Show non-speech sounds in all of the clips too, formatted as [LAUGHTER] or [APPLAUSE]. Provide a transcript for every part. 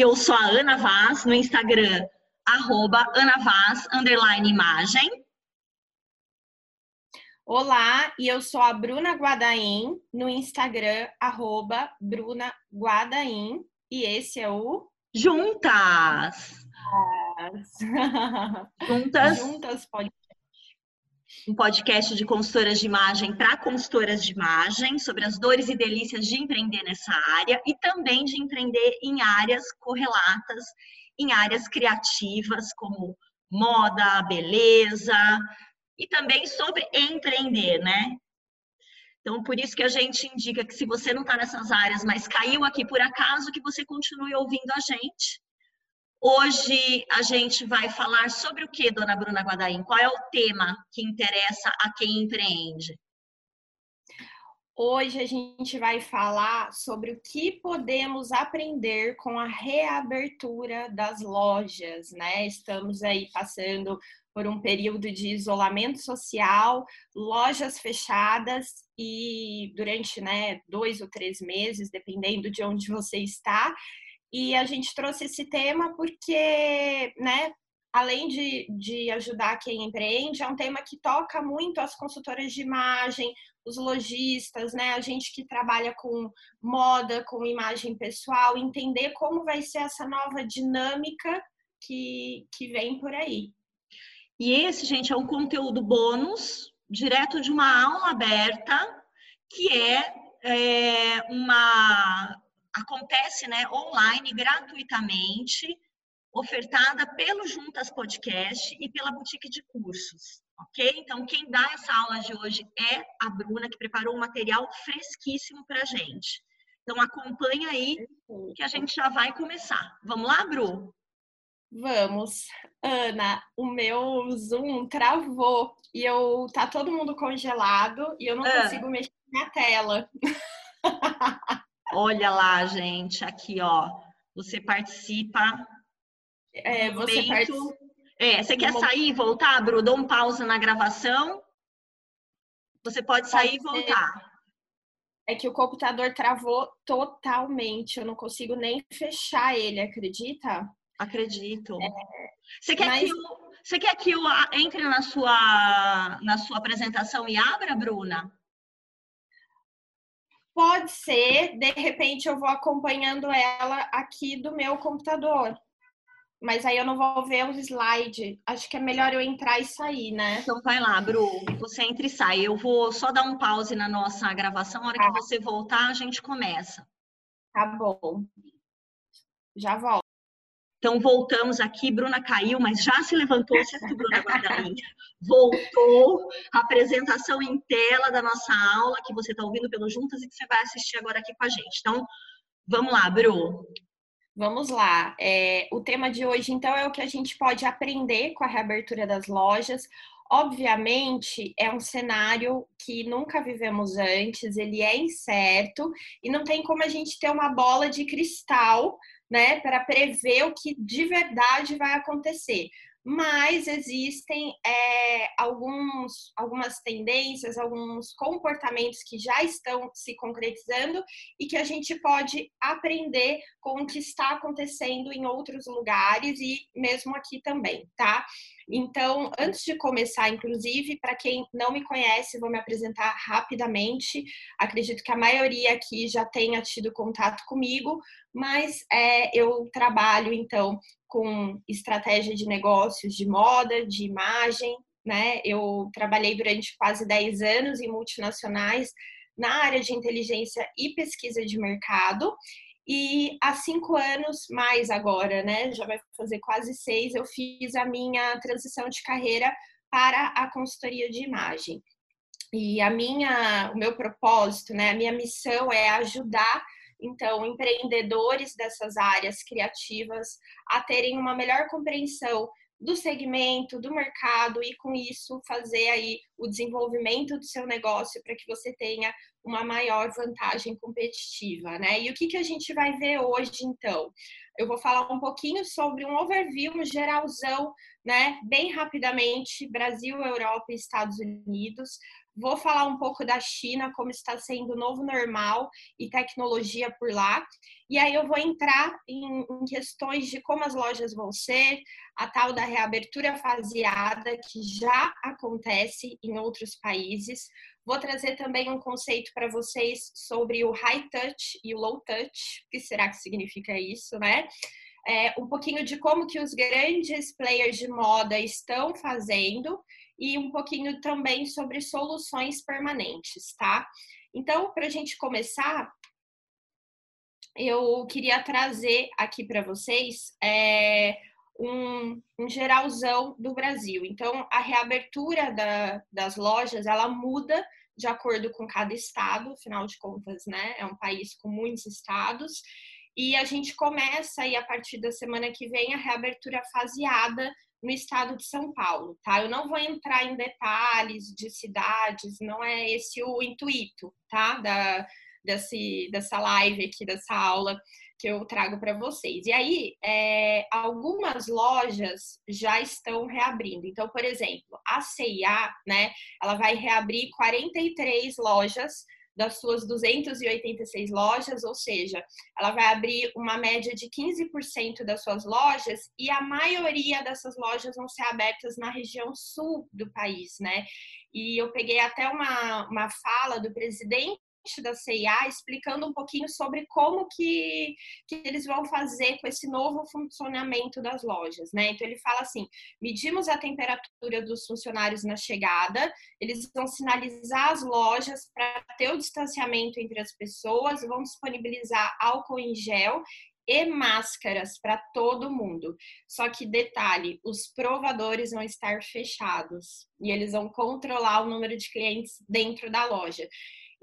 eu sou a Ana Vaz, no Instagram, arroba Ana Vaz, underline imagem. Olá, e eu sou a Bruna Guadaim, no Instagram, arroba Bruna Guadaim, e esse é o... Juntas! Juntas. Juntas pode um podcast de consultoras de imagem para consultoras de imagem, sobre as dores e delícias de empreender nessa área e também de empreender em áreas correlatas, em áreas criativas como moda, beleza e também sobre empreender, né? Então, por isso que a gente indica que se você não está nessas áreas, mas caiu aqui por acaso, que você continue ouvindo a gente Hoje a gente vai falar sobre o que, dona Bruna Guadaim? Qual é o tema que interessa a quem empreende? Hoje a gente vai falar sobre o que podemos aprender com a reabertura das lojas, né? Estamos aí passando por um período de isolamento social, lojas fechadas e durante né, dois ou três meses, dependendo de onde você está. E a gente trouxe esse tema porque, né, além de, de ajudar quem empreende, é um tema que toca muito as consultoras de imagem, os lojistas, né, a gente que trabalha com moda, com imagem pessoal, entender como vai ser essa nova dinâmica que, que vem por aí. E esse, gente, é um conteúdo bônus, direto de uma aula aberta, que é, é uma acontece né, online, gratuitamente, ofertada pelo Juntas Podcast e pela Boutique de Cursos, ok? Então, quem dá essa aula de hoje é a Bruna, que preparou um material fresquíssimo para a gente. Então, acompanha aí que a gente já vai começar. Vamos lá, Bru? Vamos. Ana, o meu Zoom travou e eu tá todo mundo congelado e eu não ah. consigo mexer na tela. [LAUGHS] Olha lá, gente, aqui, ó. Você participa. É, você participa. É, você quer sair e voltar, Bru? Dou um pausa na gravação. Você pode sair e voltar. É que o computador travou totalmente. Eu não consigo nem fechar ele, acredita? Acredito. É, você, quer mas... que eu, você quer que eu entre na sua, na sua apresentação e abra, Bruna? Pode ser, de repente eu vou acompanhando ela aqui do meu computador. Mas aí eu não vou ver os slides. Acho que é melhor eu entrar e sair, né? Então vai lá, Bru. Você entra e sai. Eu vou só dar um pause na nossa gravação. A hora que você voltar, a gente começa. Tá bom. Já volto. Então, voltamos aqui, Bruna caiu, mas já se levantou, certo, Bruna Guadalim? Voltou apresentação em tela da nossa aula, que você está ouvindo pelo Juntas e que você vai assistir agora aqui com a gente. Então, vamos lá, Bru. Vamos lá. É, o tema de hoje, então, é o que a gente pode aprender com a reabertura das lojas. Obviamente, é um cenário que nunca vivemos antes, ele é incerto e não tem como a gente ter uma bola de cristal né, para prever o que de verdade vai acontecer. Mas existem é, alguns, algumas tendências, alguns comportamentos que já estão se concretizando e que a gente pode aprender com o que está acontecendo em outros lugares e mesmo aqui também, tá? Então, antes de começar, inclusive, para quem não me conhece, vou me apresentar rapidamente. Acredito que a maioria aqui já tenha tido contato comigo, mas é, eu trabalho, então, com estratégia de negócios de moda, de imagem, né? Eu trabalhei durante quase 10 anos em multinacionais na área de inteligência e pesquisa de mercado e há cinco anos, mais agora, né? Já vai fazer quase seis, eu fiz a minha transição de carreira para a consultoria de imagem. E a minha, o meu propósito, né? A minha missão é ajudar então empreendedores dessas áreas criativas a terem uma melhor compreensão do segmento, do mercado e com isso fazer aí o desenvolvimento do seu negócio para que você tenha uma maior vantagem competitiva, né? E o que, que a gente vai ver hoje, então? Eu vou falar um pouquinho sobre um overview, um geralzão, né? Bem rapidamente, Brasil, Europa e Estados Unidos. Vou falar um pouco da China, como está sendo o novo normal e tecnologia por lá. E aí eu vou entrar em, em, questões de como as lojas vão ser, a tal da reabertura faseada, que já acontece em outros países. Vou trazer também um conceito para vocês sobre o high touch e o low touch. O que será que significa isso, né? É, um pouquinho de como que os grandes players de moda estão fazendo e um pouquinho também sobre soluções permanentes, tá? Então, para a gente começar, eu queria trazer aqui para vocês é, um, um, geralzão do Brasil. Então, a reabertura da, das lojas, ela muda de acordo com cada estado, afinal de contas, né? É um país com muitos estados. E a gente começa aí, a partir da semana que vem, a reabertura faseada no estado de São Paulo, tá? Eu não vou entrar em detalhes de cidades, não é esse o intuito, tá? Da, desse, dessa live aqui, dessa aula que eu trago para vocês. E aí, é, algumas lojas já estão reabrindo. Então, por exemplo, a CIA, né? Ela vai reabrir 43 lojas das suas 286 lojas, ou seja, ela vai abrir uma média de 15% das suas lojas e a maioria dessas lojas vão ser abertas na região sul do país, né? E eu peguei até uma, uma fala do presidente da CIA explicando um pouquinho sobre como que, que eles vão fazer com esse novo funcionamento das lojas, né? Então ele fala assim: medimos a temperatura dos funcionários na chegada, eles vão sinalizar as lojas para ter o distanciamento entre as pessoas, vão disponibilizar álcool em gel e máscaras para todo mundo. Só que detalhe, os provadores vão estar fechados e eles vão controlar o número de clientes dentro da loja.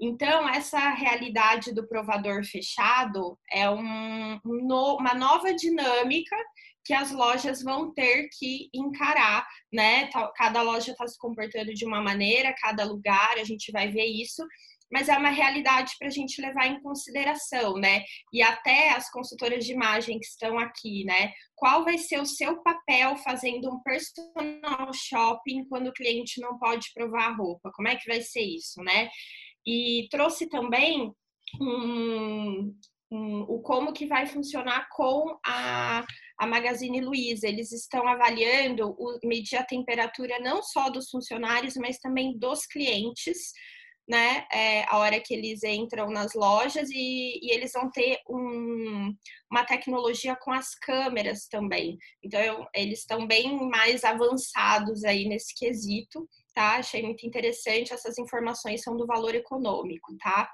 Então, essa realidade do provador fechado é um, uma nova dinâmica que as lojas vão ter que encarar, né? Cada loja está se comportando de uma maneira, cada lugar, a gente vai ver isso, mas é uma realidade para a gente levar em consideração, né? E até as consultoras de imagem que estão aqui, né? Qual vai ser o seu papel fazendo um personal shopping quando o cliente não pode provar a roupa? Como é que vai ser isso, né? E trouxe também um, um, o como que vai funcionar com a, a Magazine Luiza. Eles estão avaliando o, medir a temperatura não só dos funcionários, mas também dos clientes, né? É, a hora que eles entram nas lojas e, e eles vão ter um, uma tecnologia com as câmeras também. Então, eu, eles estão bem mais avançados aí nesse quesito tá? Achei muito interessante, essas informações são do valor econômico, tá?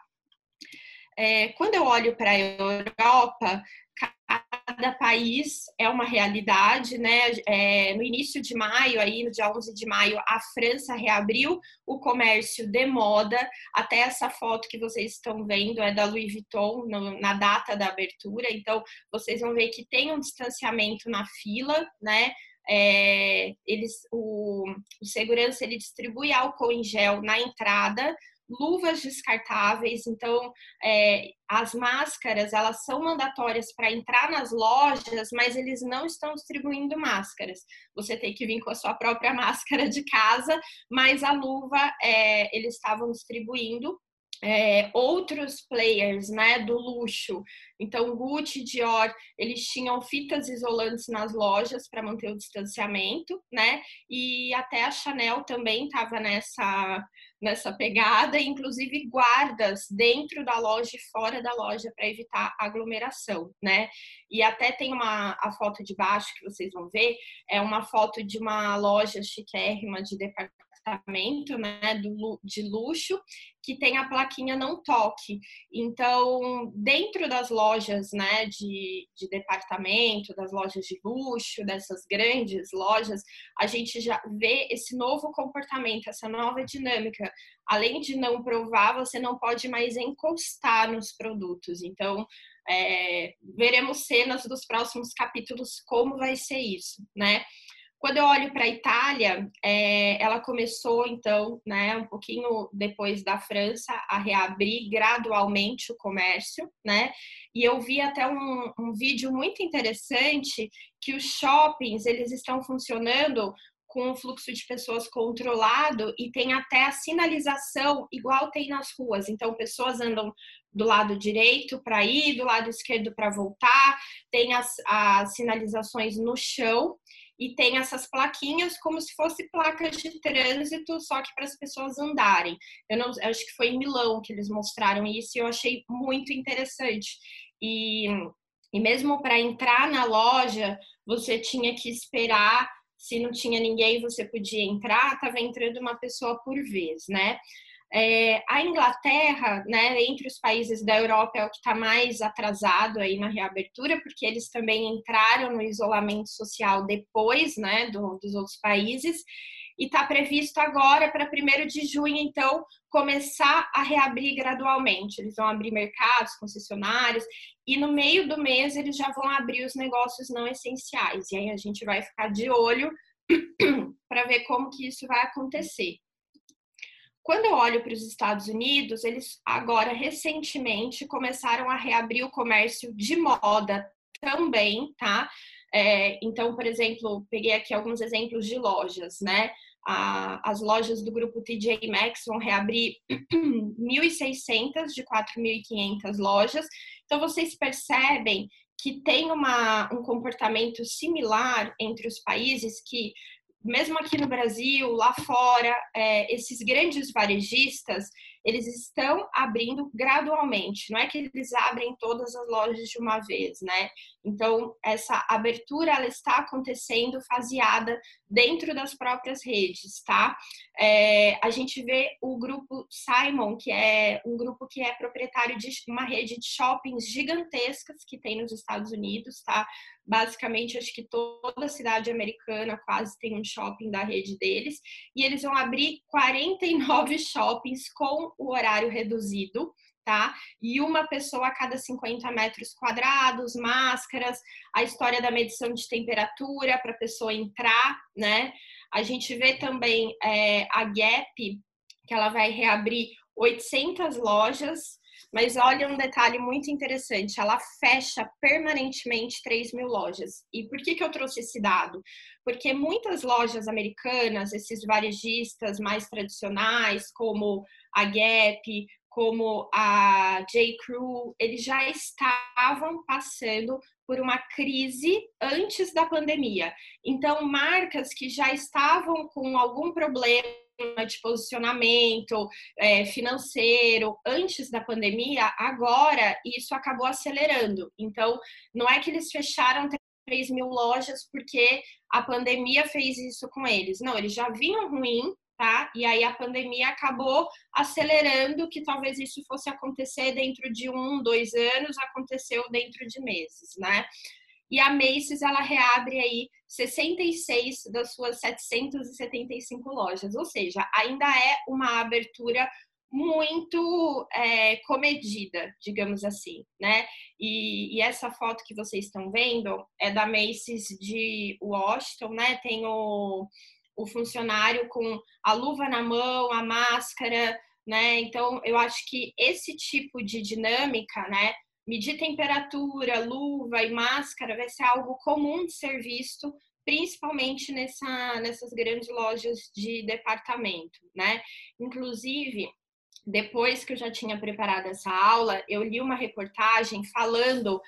É, quando eu olho para a Europa, cada país é uma realidade, né? É, no início de maio, aí no dia 11 de maio, a França reabriu o comércio de moda. Até essa foto que vocês estão vendo é da Louis Vuitton no, na data da abertura. Então, vocês vão ver que tem um distanciamento na fila, né? É, eles, o, o segurança ele distribui álcool em gel na entrada, luvas descartáveis. Então, é, as máscaras elas são mandatórias para entrar nas lojas, mas eles não estão distribuindo máscaras. Você tem que vir com a sua própria [LAUGHS] máscara de casa, mas a luva é, eles estavam distribuindo é, outros players né, do luxo. Então, Gucci, Dior, eles tinham fitas isolantes nas lojas para manter o distanciamento, né? E até a Chanel também estava nessa, nessa pegada, inclusive guardas dentro da loja e fora da loja para evitar aglomeração, né? E até tem uma a foto de baixo que vocês vão ver, é uma foto de uma loja chiquérrima de departamento apartamento, né, do, de luxo, que tem a plaquinha não toque. Então, dentro das lojas, né, de, de departamento, das lojas de luxo, dessas grandes lojas, a gente já vê esse novo comportamento, essa nova dinâmica. Além de não provar, você não pode mais encostar nos produtos. Então, é, veremos cenas dos próximos capítulos como vai ser isso, né? Quando eu olho para a Itália, é, ela começou, então, né, um pouquinho depois da França, a reabrir gradualmente o comércio, né? E eu vi até um, um vídeo muito interessante que os shoppings, eles estão funcionando com o fluxo de pessoas controlado e tem até a sinalização igual tem nas ruas. Então, pessoas andam do lado direito para ir, do lado esquerdo para voltar, tem as, as sinalizações no chão e tem essas plaquinhas como se fosse placas de trânsito, só que para as pessoas andarem. Eu não, eu acho que foi em Milão que eles mostraram isso e eu achei muito interessante. E, e mesmo para entrar na loja, você tinha que esperar. Se não tinha ninguém, você podia entrar, estava entrando uma pessoa por vez, né? É, a Inglaterra, né, entre os países da Europa, é o que está mais atrasado aí na reabertura, porque eles também entraram no isolamento social depois né, do, dos outros países. E está previsto agora, para 1 de junho, então, começar a reabrir gradualmente. Eles vão abrir mercados, concessionários, e no meio do mês eles já vão abrir os negócios não essenciais. E aí a gente vai ficar de olho [CLEARS THROAT] para ver como que isso vai acontecer. Quando eu olho para os Estados Unidos, eles agora recentemente começaram a reabrir o comércio de moda também, tá? É, então, por exemplo, peguei aqui alguns exemplos de lojas, né? A, as lojas do grupo TJ Maxx vão reabrir [CLEARS THROAT] 1.600 de 4.500 lojas. Então, vocês percebem que tem uma, um comportamento similar entre os países que mesmo aqui no Brasil, lá fora, é, esses grandes varejistas, eles estão abrindo gradualmente, não é que eles abrem todas as lojas de uma vez, né? Então, essa abertura, ela está acontecendo faseada dentro das próprias redes, tá? É, a gente vê o grupo Simon, que é um grupo que é proprietário de uma rede de shoppings gigantescas que tem nos Estados Unidos, tá? Basicamente, acho que toda cidade americana quase tem um shopping da rede deles. E eles vão abrir 49 [LAUGHS] shoppings com o horário reduzido, tá? E uma pessoa a cada 50 metros quadrados, máscaras, a história da medição de temperatura para a pessoa entrar, né? A gente vê também é, a Gap, que ela vai reabrir 800 lojas mas olha um detalhe muito interessante: ela fecha permanentemente 3 mil lojas. E por que, que eu trouxe esse dado? Porque muitas lojas americanas, esses varejistas mais tradicionais, como a Gap, como a J. Crew, eles já estavam passando por uma crise antes da pandemia. Então, marcas que já estavam com algum problema de posicionamento é, financeiro antes da pandemia, agora isso acabou acelerando. Então, não é que eles fecharam 3 mil lojas porque a pandemia fez isso com eles. Não, eles já vinham ruim, tá? E aí a pandemia acabou acelerando que talvez isso fosse acontecer dentro de um, dois anos, aconteceu dentro de meses, né? E a Macy's, ela reabre aí 66 das suas 775 lojas, ou seja, ainda é uma abertura muito é, comedida, digamos assim, né? E, e, essa foto que vocês estão vendo é da Macy's de Washington, né? Tem o, o funcionário com a luva na mão, a máscara, né? Então, eu acho que esse tipo de dinâmica, né? Medir temperatura, luva e máscara vai ser algo comum de ser visto, principalmente nessa, nessas grandes lojas de departamento, né? Inclusive, depois que eu já tinha preparado essa aula, eu li uma reportagem falando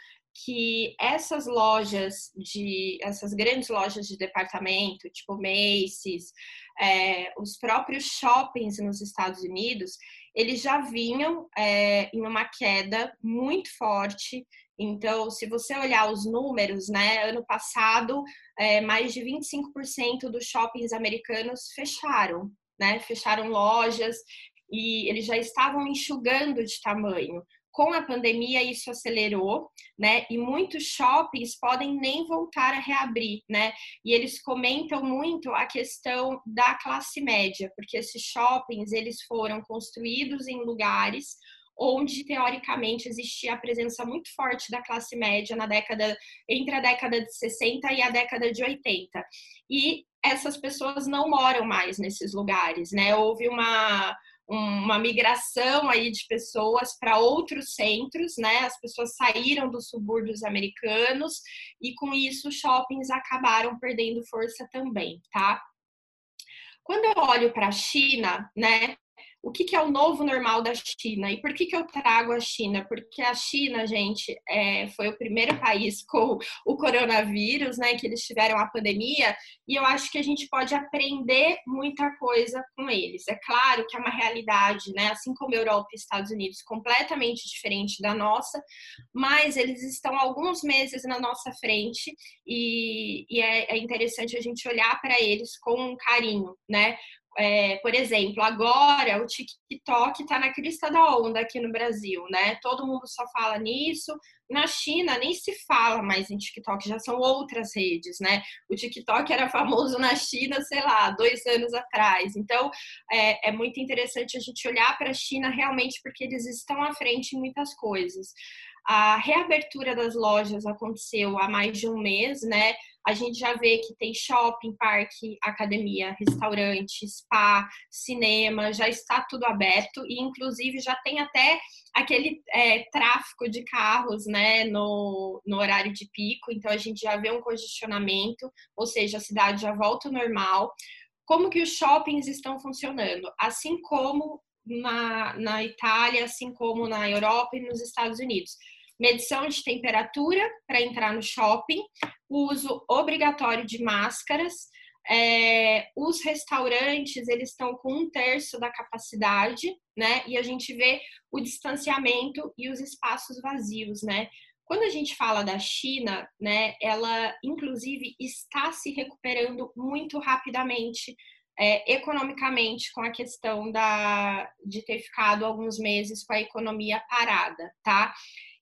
que essas lojas de essas grandes lojas de departamento, tipo Macy's, é, os próprios shoppings nos Estados Unidos, eles já vinham é, em uma queda muito forte. Então, se você olhar os números, né, ano passado, é, mais de 25% dos shoppings americanos fecharam, né, fecharam lojas e eles já estavam enxugando de tamanho com a pandemia isso acelerou, né? E muitos shoppings podem nem voltar a reabrir, né? E eles comentam muito a questão da classe média, porque esses shoppings eles foram construídos em lugares onde teoricamente existia a presença muito forte da classe média na década entre a década de 60 e a década de 80. E essas pessoas não moram mais nesses lugares, né? Houve uma uma migração aí de pessoas para outros centros, né? As pessoas saíram dos subúrbios americanos e com isso os shoppings acabaram perdendo força também, tá? Quando eu olho para a China, né, o que, que, é o novo normal da China. E por que, que eu trago a China? Porque a China, gente, é, foi o primeiro país [LAUGHS] com o coronavírus, né? Que eles tiveram a pandemia, e eu acho que a gente pode aprender muita coisa com eles. É claro que é uma realidade, né? Assim como Europa e Estados Unidos, completamente diferente da nossa, mas eles estão alguns meses na nossa frente e, e é, é interessante a gente olhar para eles com carinho, né? É, por exemplo, agora o TikTok está na crista da onda aqui no Brasil, né? Todo mundo só fala nisso. Na China nem se fala mais em TikTok, já são outras redes, né? O TikTok era famoso na China, sei lá, dois anos atrás. Então é, é muito interessante a gente olhar para a China realmente porque eles estão à frente em muitas coisas. A reabertura das lojas aconteceu há mais de um mês, né? A gente já vê que tem shopping, parque, academia, restaurante, spa, cinema, já está tudo aberto e inclusive já tem até aquele é, tráfico de carros né, no, no horário de pico, então a gente já vê um congestionamento, ou seja, a cidade já volta ao normal. Como que os shoppings estão funcionando? Assim como na, na Itália, assim como na Europa e nos Estados Unidos medição de temperatura para entrar no shopping, uso obrigatório de máscaras. É, os restaurantes eles estão com um terço da capacidade, né? E a gente vê o distanciamento e os espaços vazios, né? Quando a gente fala da China, né, ela inclusive está se recuperando muito rapidamente é, economicamente com a questão da, de ter ficado alguns meses com a economia parada, tá?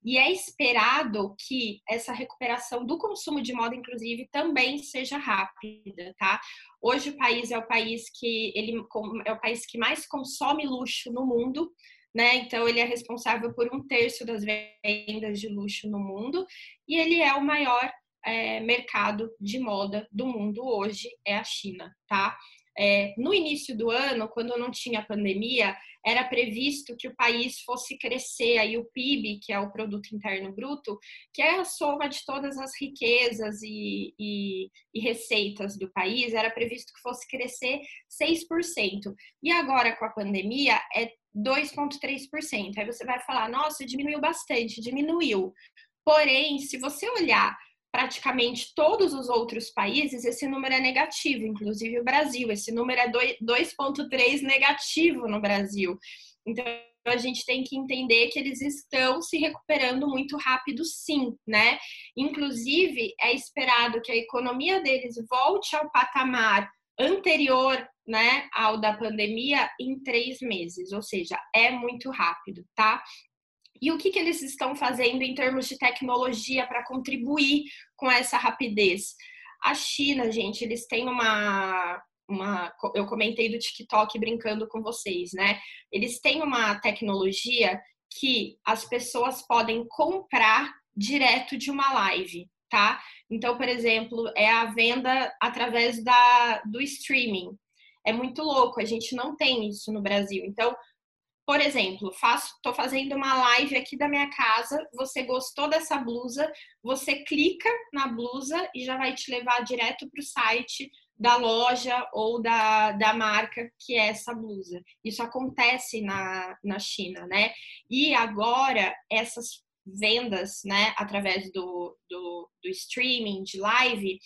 E é esperado que essa recuperação do consumo de moda, inclusive, também seja rápida, tá? Hoje o país é o país que ele é o país que mais consome luxo no mundo, né? Então ele é responsável por um terço das vendas de luxo no mundo e ele é o maior é, mercado de moda do mundo hoje é a China, tá? É, no início do ano, quando não tinha pandemia, era previsto que o país fosse crescer aí o PIB, que é o produto interno bruto, que é a soma de todas as riquezas e, e, e receitas do país, era previsto que fosse crescer 6%. E agora com a pandemia é 2,3%. Aí você vai falar, nossa, diminuiu bastante, diminuiu. Porém, se você olhar praticamente todos os outros países, esse número é negativo, inclusive o Brasil. Esse número é 2,3 negativo no Brasil. Então, a gente tem que entender que eles estão se recuperando muito rápido, sim, né? Inclusive, é esperado que a economia deles volte ao patamar anterior, né, ao da pandemia em três meses, ou seja, é muito rápido, tá? E o que, que eles estão fazendo em termos de tecnologia para contribuir com essa rapidez? A China, gente, eles têm uma, uma. Eu comentei do TikTok brincando com vocês, né? Eles têm uma tecnologia que as pessoas podem comprar direto de uma live, tá? Então, por exemplo, é a venda através da, do streaming. É muito louco, a gente não tem isso no Brasil. Então, por exemplo, tô fazendo uma live aqui da minha casa, você gostou dessa blusa, você clica na blusa e já vai te levar direto para o site da loja ou da, da marca que é essa blusa. Isso acontece na, na China, né? E agora essas vendas, né, através do, do, do streaming, de live,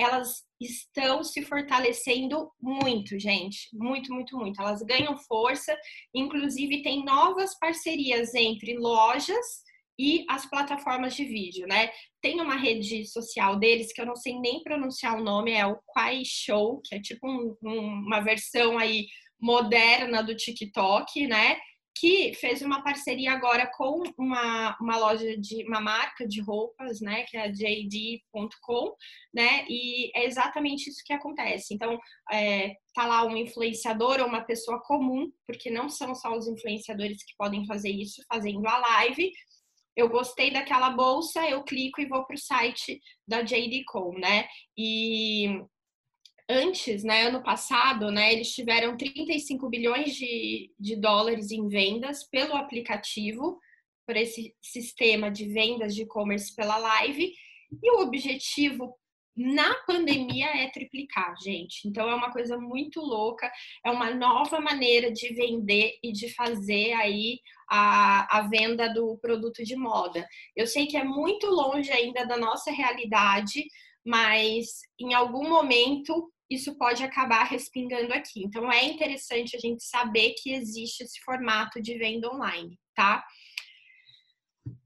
elas estão se fortalecendo muito, gente. Muito, muito, muito. Elas ganham força, inclusive tem novas parcerias entre lojas e as plataformas de vídeo, né? Tem uma rede social deles que eu não sei nem pronunciar o nome, é o Quai Show, que é tipo um, um, uma versão aí moderna do TikTok, né? Que fez uma parceria agora com uma, uma loja de uma marca de roupas, né, que é a JD.com, né, e é exatamente isso que acontece. Então, é, tá lá um influenciador ou uma pessoa comum, porque não são só os influenciadores que podem fazer isso, fazendo a live. Eu gostei daquela bolsa, eu clico e vou para o site da JD.com, né? E antes, né, ano passado, né, eles tiveram 35 bilhões de, de dólares em vendas pelo aplicativo, por esse sistema de vendas de e-commerce pela live, e o objetivo na pandemia é triplicar, gente. Então é uma coisa muito louca, é uma nova maneira de vender e de fazer aí a, a venda do produto de moda. Eu sei que é muito longe ainda da nossa realidade, mas em algum momento isso pode acabar respingando aqui. Então é interessante a gente saber que existe esse formato de venda online, tá?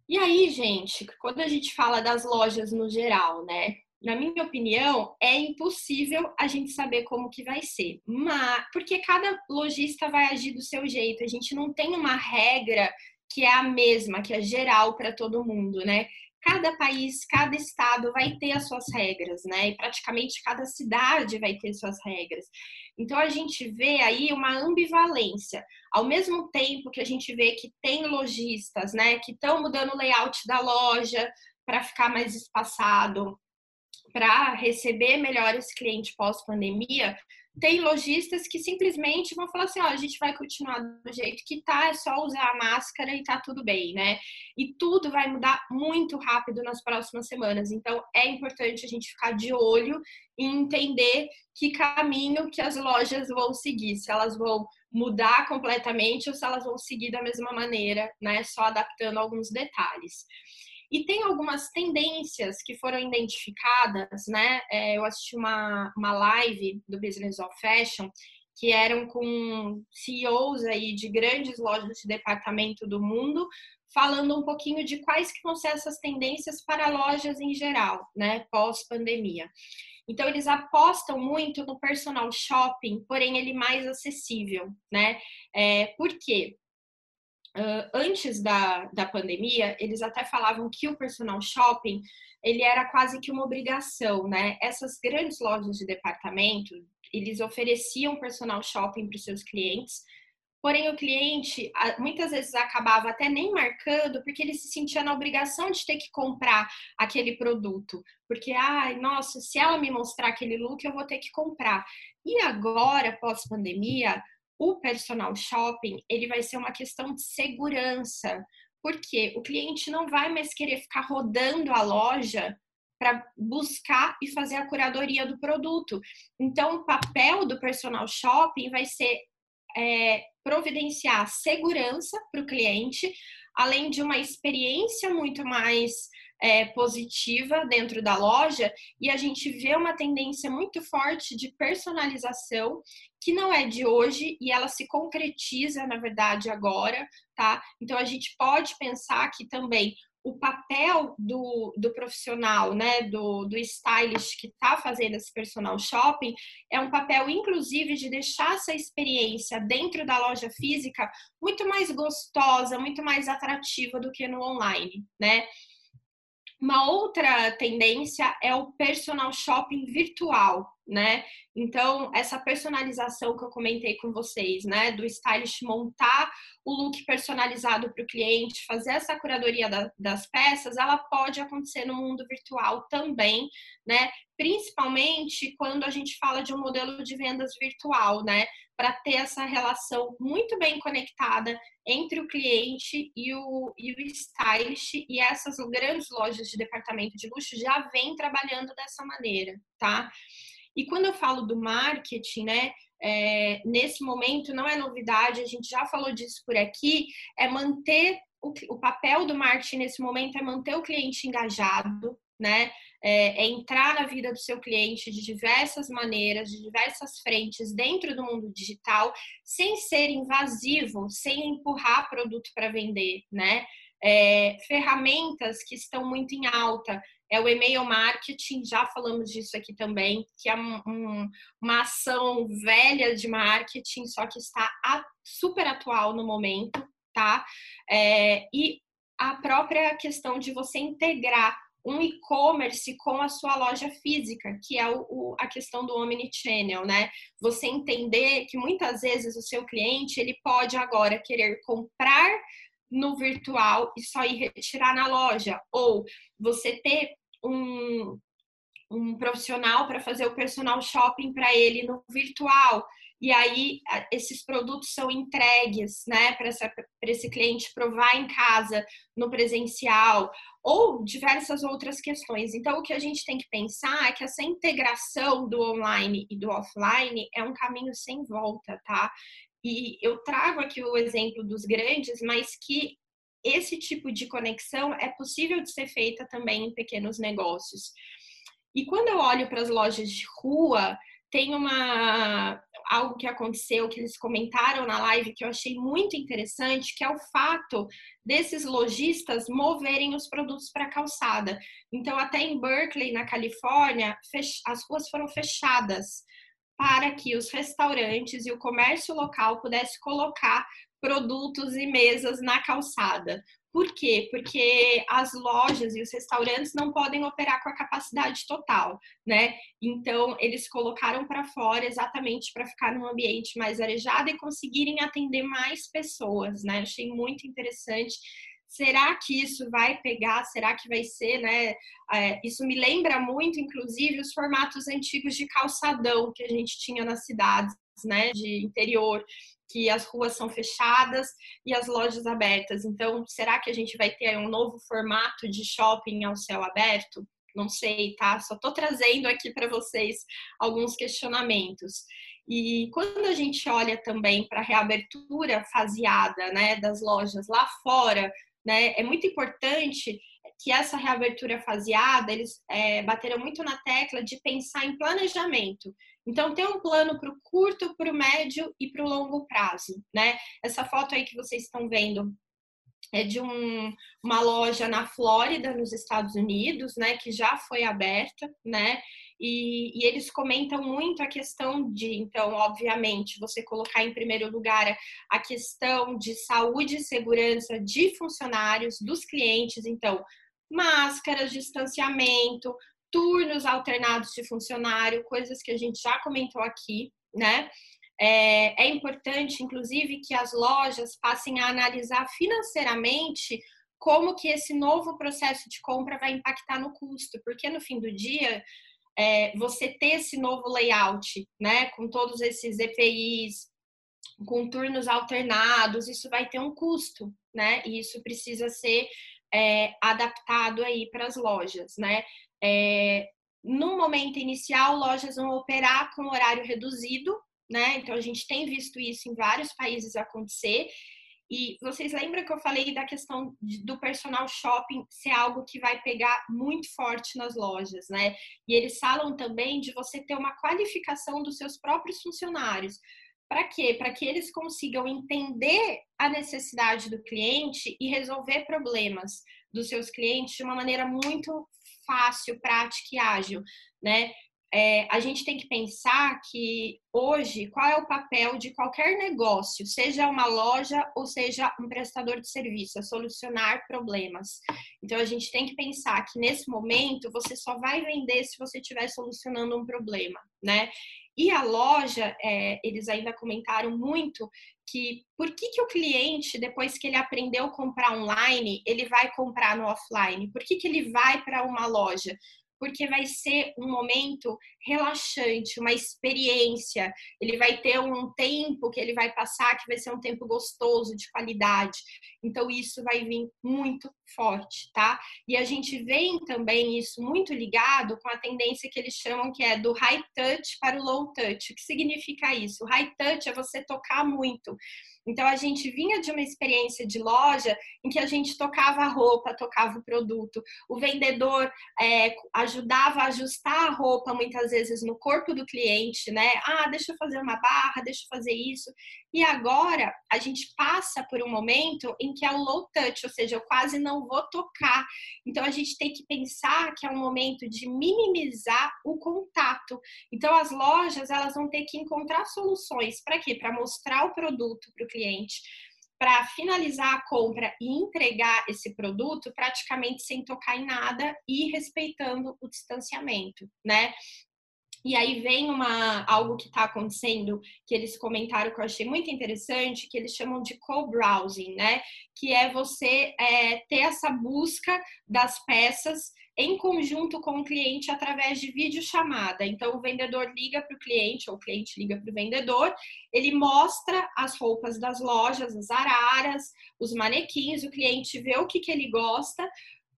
E aí, gente, quando a gente fala das lojas no geral, né? Na minha opinião, é impossível a gente saber como que vai ser. Mas porque cada lojista vai agir do seu jeito. A gente não tem uma regra que é a mesma, que é geral para todo mundo, né? Cada país, cada estado vai ter as suas regras, né? E praticamente cada cidade vai ter suas regras. Então a gente vê aí uma ambivalência. Ao mesmo tempo que a gente vê que tem lojistas, né, que estão mudando o layout da loja para ficar mais espaçado, para receber melhores clientes pós-pandemia, tem lojistas que simplesmente vão falar assim, ó, a gente vai continuar do jeito que tá, é só usar a máscara e tá tudo bem, né? E tudo vai mudar muito rápido nas próximas semanas. Então é importante a gente ficar de olho e entender que caminho que as lojas vão seguir, se elas vão mudar completamente ou se elas vão seguir da mesma maneira, né? Só adaptando alguns detalhes. E tem algumas tendências que foram identificadas, né? É, eu assisti uma, uma live do Business of Fashion que eram com CEOs aí de grandes lojas de departamento do mundo, falando um pouquinho de quais que vão ser essas tendências para lojas em geral, né, pós-pandemia. Então eles apostam muito no personal shopping, porém ele mais acessível, né? É, por quê? Uh, antes da, da pandemia, eles até falavam que o personal shopping ele era quase que uma obrigação, né? Essas grandes lojas de departamento, eles ofereciam personal shopping para os seus clientes, porém o cliente muitas vezes acabava até nem marcando, porque ele se sentia na obrigação de ter que comprar aquele produto, porque ai, nossa, se ela me mostrar aquele look, eu vou ter que comprar. E agora, pós pandemia, o personal shopping ele vai ser uma questão de segurança, porque o cliente não vai mais querer ficar rodando a loja para buscar e fazer a curadoria do produto. Então, o papel do personal shopping vai ser é, providenciar segurança para o cliente, além de uma experiência muito mais é, positiva dentro da loja e a gente vê uma tendência muito forte de personalização que não é de hoje e ela se concretiza, na verdade, agora, tá? Então a gente pode pensar que também o papel do, do profissional, né, do, do stylist que está fazendo esse personal shopping, é um papel, inclusive, de deixar essa experiência dentro da loja física muito mais gostosa, muito mais atrativa do que no online, né? Uma outra tendência é o personal shopping virtual, né? Então, essa personalização que eu comentei com vocês, né? Do stylist montar o look personalizado para o cliente, fazer essa curadoria da, das peças, ela pode acontecer no mundo virtual também, né? Principalmente quando a gente fala de um modelo de vendas virtual, né? Para ter essa relação muito bem conectada entre o cliente e o, e o stylist, e essas grandes lojas de departamento de luxo já vêm trabalhando dessa maneira, tá? E quando eu falo do marketing, né, é, nesse momento não é novidade, a gente já falou disso por aqui, é manter o, o papel do marketing nesse momento é manter o cliente engajado, né? É, é, entrar na vida do seu cliente de diversas maneiras, de diversas frentes dentro do mundo digital, sem ser invasivo, sem empurrar produto para vender, né? É, ferramentas que estão muito em alta, é o e-mail marketing, já falamos disso aqui também, que é um, um, uma ação velha de marketing, só que está a, super atual no momento, tá? É, e a própria questão de você integrar um e-commerce com a sua loja física, que é o, o, a questão do omnichannel, né? Você entender que muitas vezes o seu cliente ele pode agora querer comprar no virtual e só ir retirar na loja, ou você ter um, um profissional para fazer o personal shopping para ele no virtual e aí esses produtos são entregues, né, para esse cliente provar em casa, no presencial, ou diversas outras questões. Então, o que a gente tem que pensar é que essa integração do online e do offline é um caminho sem volta, tá? E eu trago aqui o exemplo dos grandes, mas que esse tipo de conexão é possível de ser feita também em pequenos negócios. E quando eu olho para as lojas de rua, tem uma algo que aconteceu que eles comentaram na live que eu achei muito interessante, que é o fato desses lojistas moverem os produtos para a calçada. Então, até em Berkeley, na Califórnia, as ruas foram fechadas para que os restaurantes e o comércio local pudessem colocar produtos e mesas na calçada. Por quê? Porque as lojas e os restaurantes não podem operar com a capacidade total, né? Então, eles colocaram para fora exatamente para ficar num ambiente mais arejado e conseguirem atender mais pessoas, né? Achei muito interessante. Será que isso vai pegar? Será que vai ser, né? É, isso me lembra muito, inclusive, os formatos antigos de calçadão que a gente tinha nas cidades, né? De interior que as ruas são fechadas e as lojas abertas. Então, será que a gente vai ter um novo formato de shopping ao céu aberto? Não sei, tá? Só tô trazendo aqui para vocês alguns questionamentos. E quando a gente olha também para a reabertura faseada, né, das lojas lá fora, né, é muito importante que essa reabertura faseada, eles é, bateram muito na tecla de pensar em planejamento. Então, ter um plano para o curto, para o médio e para o longo prazo, né? Essa foto aí que vocês estão vendo é de um, uma loja na Flórida, nos Estados Unidos, né, que já foi aberta, né, e, e, eles comentam muito a questão de, então, obviamente, você colocar em primeiro lugar a questão de saúde e segurança de funcionários, dos clientes, então, máscaras, distanciamento, turnos alternados de funcionário, coisas que a gente já comentou aqui, né? É, é, importante, inclusive, que as lojas passem a analisar financeiramente como que esse novo processo de compra vai impactar no custo, porque no fim do dia, é, você ter esse novo layout, né, com todos esses EPIs, com turnos alternados, isso vai ter um custo, né, e isso precisa ser é, adaptado aí para as lojas, né? É, no momento inicial, lojas vão operar com horário reduzido, né? Então a gente tem visto isso em vários países acontecer. E vocês lembram que eu falei da questão do personal shopping ser algo que vai pegar muito forte nas lojas, né? E eles falam também de você ter uma qualificação dos seus próprios funcionários. Para quê? Para que eles consigam entender a necessidade do cliente e resolver problemas dos seus clientes de uma maneira muito fácil, prática e ágil, né? É, a gente tem que pensar que hoje qual é o papel de qualquer negócio, seja uma loja ou seja um prestador de serviço, é solucionar problemas. Então a gente tem que pensar que nesse momento você só vai vender se você estiver solucionando um problema, né? E a loja, é, eles ainda comentaram muito que por que, que o cliente, depois que ele aprendeu a comprar online, ele vai comprar no offline? Por que, que ele vai para uma loja? Porque vai ser um momento relaxante, uma experiência. Ele vai ter um tempo que ele vai passar que vai ser um tempo gostoso, de qualidade. Então, isso vai vir muito forte, tá? E a gente vem também isso muito ligado com a tendência que eles chamam que é do high touch para o low touch. O que significa isso? O high touch é você tocar muito. Então a gente vinha de uma experiência de loja em que a gente tocava a roupa, tocava o produto, o vendedor é, ajudava a ajustar a roupa muitas vezes no corpo do cliente, né? Ah, deixa eu fazer uma barra, deixa eu fazer isso. E agora a gente passa por um momento em que é o low touch, ou seja, eu quase não vou tocar. Então a gente tem que pensar que é um momento de minimizar o contato. Então as lojas elas vão ter que encontrar soluções para quê? Para mostrar o produto para o cliente para finalizar a compra e entregar esse produto praticamente sem tocar em nada e respeitando o distanciamento, né? E aí vem uma algo que está acontecendo, que eles comentaram que eu achei muito interessante, que eles chamam de co-browsing, né? Que é você é, ter essa busca das peças em conjunto com o cliente através de videochamada. Então, o vendedor liga para o cliente, ou o cliente liga para o vendedor, ele mostra as roupas das lojas, as araras, os manequins, o cliente vê o que, que ele gosta,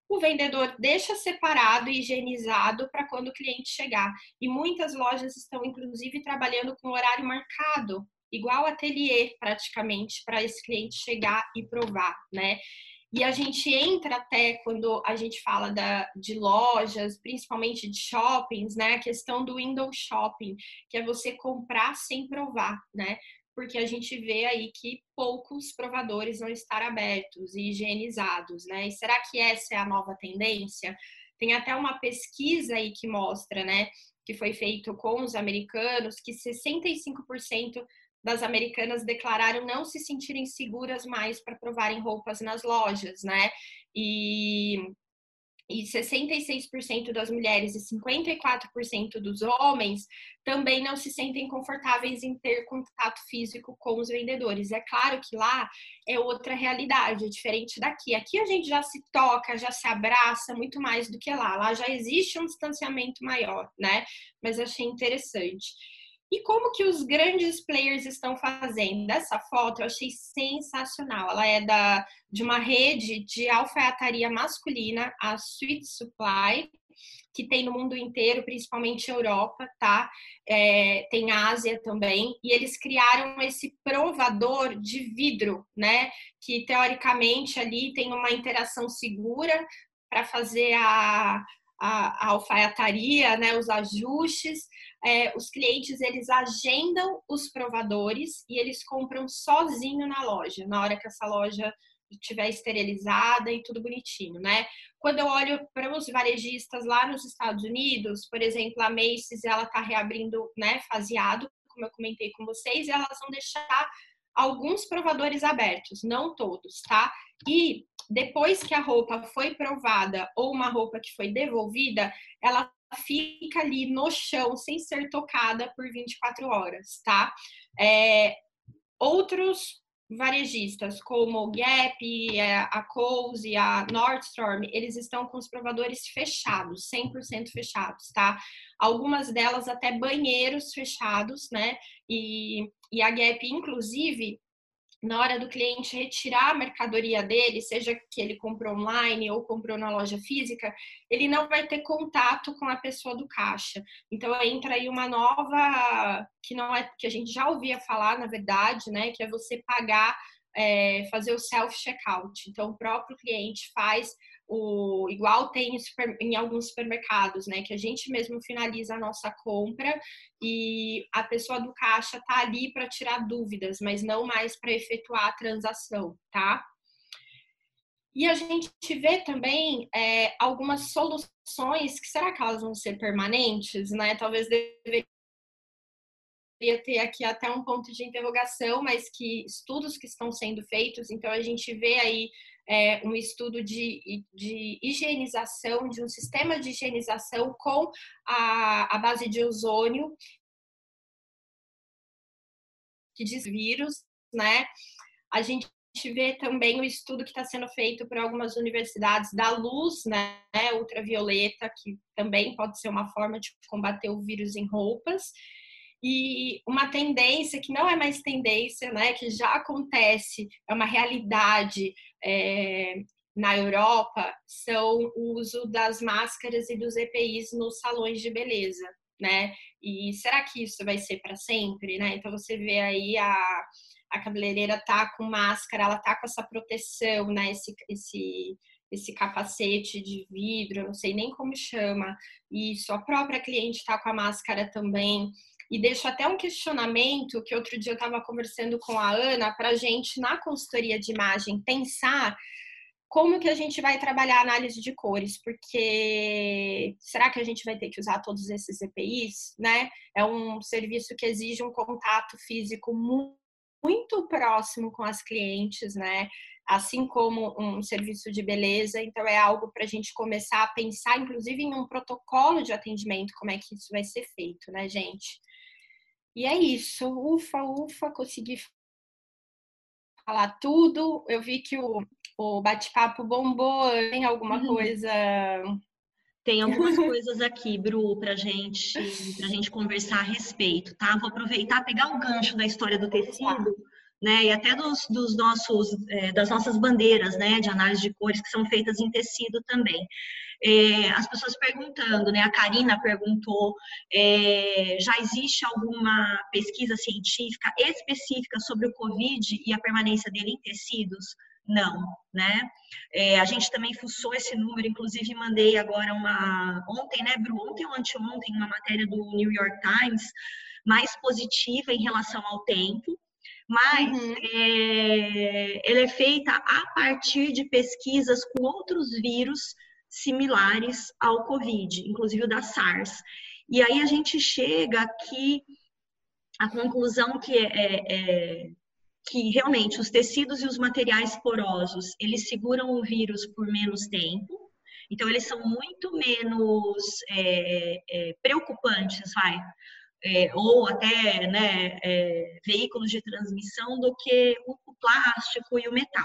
o vendedor deixa separado e higienizado para quando o cliente chegar. E muitas lojas estão, inclusive, trabalhando com horário marcado, igual ateliê, praticamente, para esse cliente chegar e provar, né? E a gente entra até quando a gente fala da, de lojas, principalmente de shoppings, né? A questão do window shopping, que é você comprar sem provar, né? Porque a gente vê aí que poucos provadores vão estar abertos e higienizados, né? E será que essa é a nova tendência? Tem até uma pesquisa aí que mostra, né? Que foi feito com os americanos, que 65% das americanas declararam não se sentirem seguras mais para provarem roupas nas lojas, né? E, e 66% das mulheres e 54% dos homens também não se sentem confortáveis em ter contato físico com os vendedores. É claro que lá é outra realidade, é diferente daqui. Aqui a gente já se toca, já se abraça muito mais do que lá. Lá já existe um distanciamento maior, né? Mas achei interessante. E como que os grandes players estão fazendo? Essa foto eu achei sensacional. Ela é da, de uma rede de alfaiataria masculina, a Sweet Supply, que tem no mundo inteiro, principalmente Europa, tá? É, tem Ásia também, e eles criaram esse provador de vidro, né? Que teoricamente ali tem uma interação segura para fazer a, a, a alfaiataria, né? Os ajustes é, os clientes eles agendam os provadores e eles compram sozinho na loja, na hora que essa loja estiver esterilizada e tudo bonitinho, né? Quando eu olho para os varejistas lá nos Estados Unidos, por exemplo, a Macy's, ela está reabrindo, né, faseado, como eu comentei com vocês, e elas vão deixar alguns provadores abertos, não todos, tá? E depois que a roupa foi provada ou uma roupa que foi devolvida, ela fica ali no chão sem ser tocada por 24 horas, tá? É, outros varejistas, como Gap, é, a Kohl's a Nordstrom, eles estão com os provadores fechados, 100% fechados, tá? Algumas delas até banheiros fechados, né? E, e a Gap, inclusive, na hora do cliente retirar a mercadoria dele, seja que ele comprou online ou comprou na loja física, ele não vai ter contato com a pessoa do caixa. Então entra aí uma nova que não é que a gente já ouvia falar, na verdade, né, que é você pagar é, fazer o self checkout. Então o próprio cliente faz o igual tem em alguns supermercados, né? Que a gente mesmo finaliza a nossa compra e a pessoa do caixa tá ali para tirar dúvidas, mas não mais para efetuar a transação, tá? E a gente vê também é, algumas soluções que será que elas vão ser permanentes, né? Talvez deveria ter aqui até um ponto de interrogação, mas que estudos que estão sendo feitos, então a gente vê aí é, um estudo de, de higienização, de um sistema de higienização com a, a base de ozônio, que diz vírus, né? A gente vê também o estudo que está sendo feito por algumas universidades da luz, né, ultravioleta, que também pode ser uma forma de combater o vírus em roupas. E uma tendência que não é mais tendência, né, que já acontece, é uma realidade é, na Europa, são o uso das máscaras e dos EPIs nos salões de beleza, né? E será que isso vai ser para sempre, né? Então você vê aí a, a cabeleireira tá com máscara, ela tá com essa proteção, né? Esse, esse, esse capacete de vidro, não sei nem como chama, isso, a própria cliente tá com a máscara também. E deixo até um questionamento que outro dia eu estava conversando com a Ana para a gente, na consultoria de imagem, pensar como que a gente vai trabalhar a análise de cores, porque será que a gente vai ter que usar todos esses EPIs, né? É um serviço que exige um contato físico muito muito próximo com as clientes, né? Assim como um serviço de beleza, então é algo para a gente começar a pensar, inclusive, em um protocolo de atendimento, como é que isso vai ser feito, né, gente? E é isso. Ufa, ufa, consegui falar tudo. Eu vi que o, o bate-papo bombou. Tem alguma uhum. coisa tem algumas [LAUGHS] coisas aqui, Bru, para gente, a gente conversar a respeito, tá? Vou aproveitar, pegar o gancho da história do tecido, né? E até dos, dos nossos, é, das nossas bandeiras, né? De análise de cores que são feitas em tecido também. É, as pessoas perguntando, né? A Karina perguntou: é, já existe alguma pesquisa científica específica sobre o Covid e a permanência dele em tecidos? Não, né? É, a gente também fuçou esse número, inclusive mandei agora uma ontem, né, Bru? Ontem ou anteontem, uma matéria do New York Times mais positiva em relação ao tempo, mas uhum. é, ela é feita a partir de pesquisas com outros vírus similares ao Covid, inclusive o da SARS. E aí a gente chega aqui à conclusão que é, é, é que realmente os tecidos e os materiais porosos, eles seguram o vírus por menos tempo, então eles são muito menos é, é, preocupantes, vai, é, ou até né, é, veículos de transmissão do que o, plástico e o metal.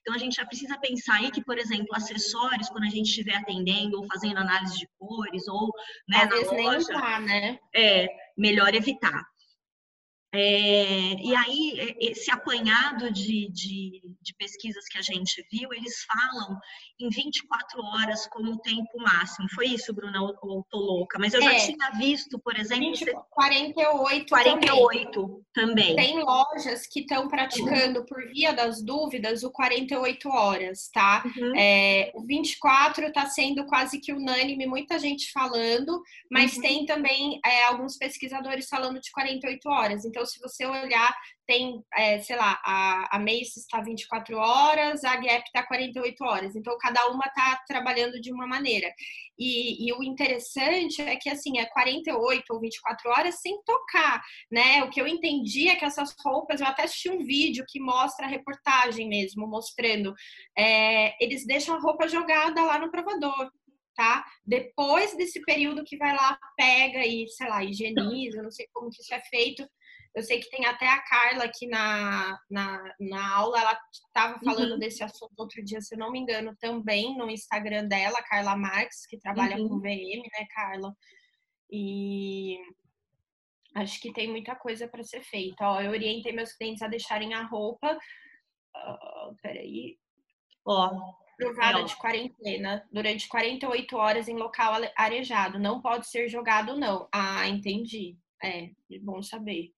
Então a gente já precisa pensar aí que, por exemplo, acessórios, quando a gente estiver atendendo ou fazendo análise de cores, ou né, na loja, usar, né? é melhor evitar. É, e aí, é, esse apanhado de, de, de, pesquisas que a gente viu, eles falam em 24 horas como o tempo máximo. Foi isso, Bruna, ou, ou tô louca? Mas eu já é, tinha visto, por exemplo... 20, 48 48 também. também. Tem lojas que estão praticando, por via das dúvidas, o 48 horas, tá? Uhum. É, o 24 está sendo quase que unânime, muita gente falando, mas uhum. tem também é, alguns pesquisadores falando de 48 horas. Então, então, se você olhar, tem, é, sei lá, a, a Mace está 24 horas, a Gap está 48 horas. Então, cada uma está trabalhando de uma maneira. E, e, o interessante é que, assim, é 48 ou 24 horas sem tocar, né? O que eu entendi é que essas roupas, eu até assisti um vídeo que mostra a reportagem mesmo, mostrando, é, eles deixam a roupa jogada lá no provador. Tá? Depois desse período que vai lá, pega e, sei lá, higieniza, não sei como que isso é feito, eu sei que tem até a Carla aqui na, na, na aula, ela estava falando uhum. desse assunto outro dia, se eu não me engano, também no Instagram dela, Carla Marques, que trabalha uhum. com VM, né, Carla? E acho que tem muita coisa para ser feita. Ó, eu orientei meus clientes a deixarem a roupa. Uh, peraí. Ó. Provada de quarentena durante 48 horas em local arejado. Não pode ser jogado, não. Ah, entendi. É, bom saber.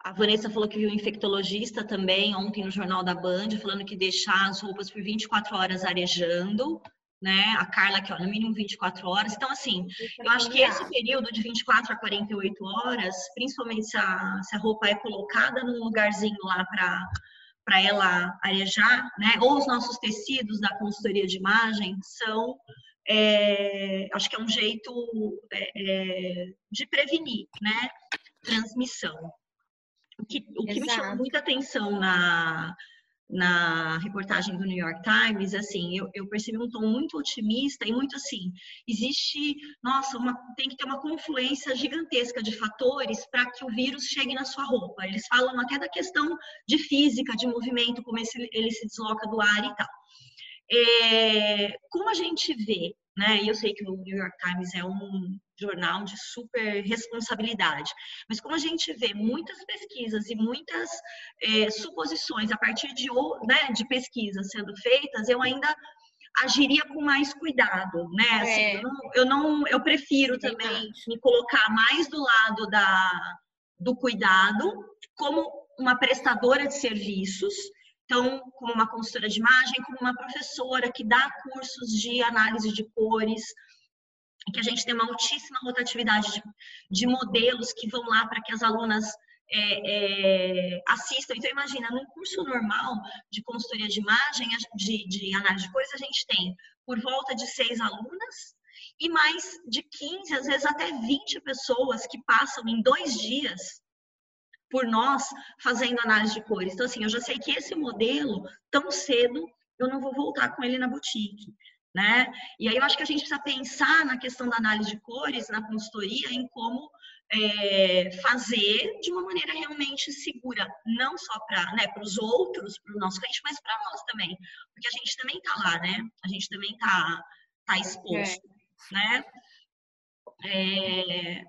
A Vanessa falou que viu um infectologista também ontem no Jornal da Band, falando que deixar as roupas por 24 horas arejando, né? A Carla aqui, ó, no mínimo 24 horas. Então, assim, eu acho que esse período de 24 a 48 horas, principalmente se a, se a roupa é colocada num lugarzinho lá para para ela arejar, né? Ou os nossos tecidos da consultoria de imagem são, é, acho que é um jeito é, é, de prevenir, né? Transmissão. O que, o que me chamou muita atenção na, na reportagem do New York Times, assim, eu, eu, percebi um tom muito otimista e muito assim, existe, nossa, uma, tem que ter uma confluência gigantesca de fatores para que o vírus chegue na sua roupa. Eles falam até da questão de física, de movimento, como esse, ele se desloca do ar e tal. É, como a gente vê né? E eu sei que o New York Times é um jornal de super responsabilidade, mas como a gente vê muitas pesquisas e muitas é, suposições a partir de, né, de pesquisas sendo feitas, eu ainda agiria com mais cuidado, né? Assim, é. eu, não, eu, não, eu prefiro também me colocar mais do lado da, do cuidado como uma prestadora de serviços então, como uma consultora de imagem, como uma professora que dá cursos de análise de cores, que a gente tem uma altíssima rotatividade de, de modelos que vão lá para que as alunas é, é, assistam. Então, imagina, num curso normal de consultoria de imagem, de, de análise de cores, a gente tem por volta de seis alunas e mais de 15, às vezes até 20 pessoas que passam em dois dias por nós fazendo análise de cores. Então, assim, eu já sei que esse modelo, tão cedo, eu não vou voltar com ele na boutique. Né? E aí eu acho que a gente precisa pensar na questão da análise de cores na consultoria em como é, fazer de uma maneira realmente segura, não só para né, os outros, para o nosso cliente, mas para nós também, porque a gente também está lá, né? A gente também está tá exposto, é. né? É,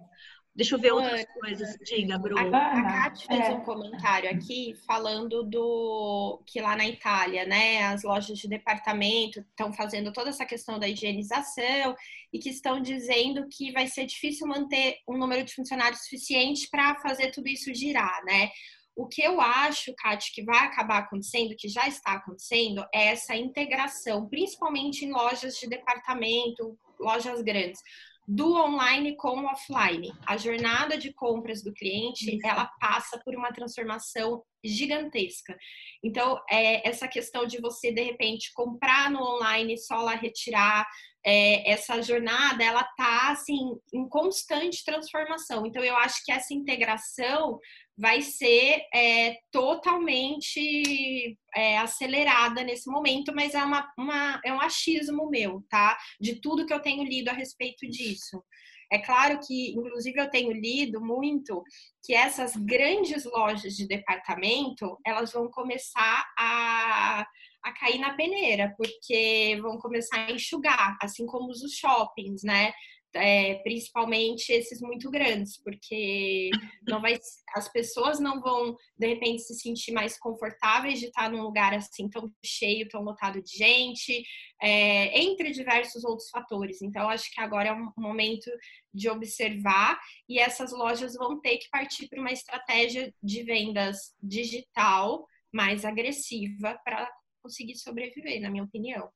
Deixa eu ver outras coisas. Diga, Bruno. A, a Kátia fez é. um comentário aqui falando do que lá na Itália, né, as lojas de departamento estão fazendo toda essa questão da higienização e que estão dizendo que vai ser difícil manter um número de funcionários suficiente para fazer tudo isso girar, né? O que eu acho, Kátia, que vai acabar acontecendo, que já está acontecendo, é essa integração, principalmente em lojas de departamento, lojas grandes do online com o offline. A jornada de compras do cliente, ela passa por uma transformação gigantesca. Então, é, essa questão de você, de repente, comprar no online, só lá retirar, é, essa jornada, ela tá, assim, em constante transformação. Então, eu acho que essa integração vai ser é, totalmente é, acelerada nesse momento, mas é, uma, uma, é um achismo meu, tá? De tudo que eu tenho lido a respeito disso. É claro que, inclusive, eu tenho lido muito que essas grandes lojas de departamento, elas vão começar a, a cair na peneira, porque vão começar a enxugar, assim como os shoppings, né? É, principalmente esses muito grandes, porque não vai, as pessoas não vão de repente se sentir mais confortáveis de estar num lugar assim tão cheio, tão lotado de gente, é, entre diversos outros fatores. Então, acho que agora é um momento de observar e essas lojas vão ter que partir para uma estratégia de vendas digital mais agressiva para conseguir sobreviver, na minha opinião.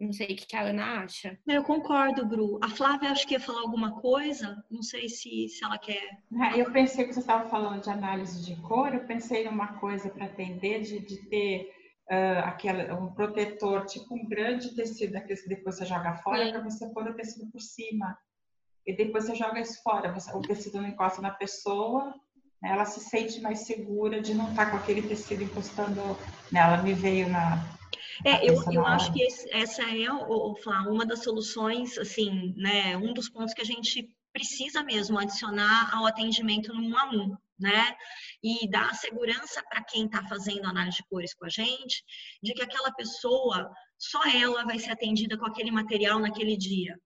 Não sei o que a Ana acha. Eu concordo, Bru. A Flávia acho que ia falar alguma coisa. Não sei se, se ela quer. É, eu pensei que você estava falando de análise de cor. Eu pensei numa coisa para atender de, de ter uh, aquela, um protetor, tipo um grande tecido, daqueles que depois você joga fora, para você pôr o tecido por cima. E depois você joga isso fora. Você, o tecido não encosta na pessoa, né? ela se sente mais segura de não estar tá com aquele tecido encostando nela. Me veio na, é, eu, eu acho que esse, essa é, o, Flá, uma das soluções, assim, né, um dos pontos que a gente precisa mesmo adicionar ao atendimento no um a um, né? E dar segurança para quem está fazendo análise de cores com a gente, de que aquela pessoa, só ela vai ser atendida com aquele material naquele dia.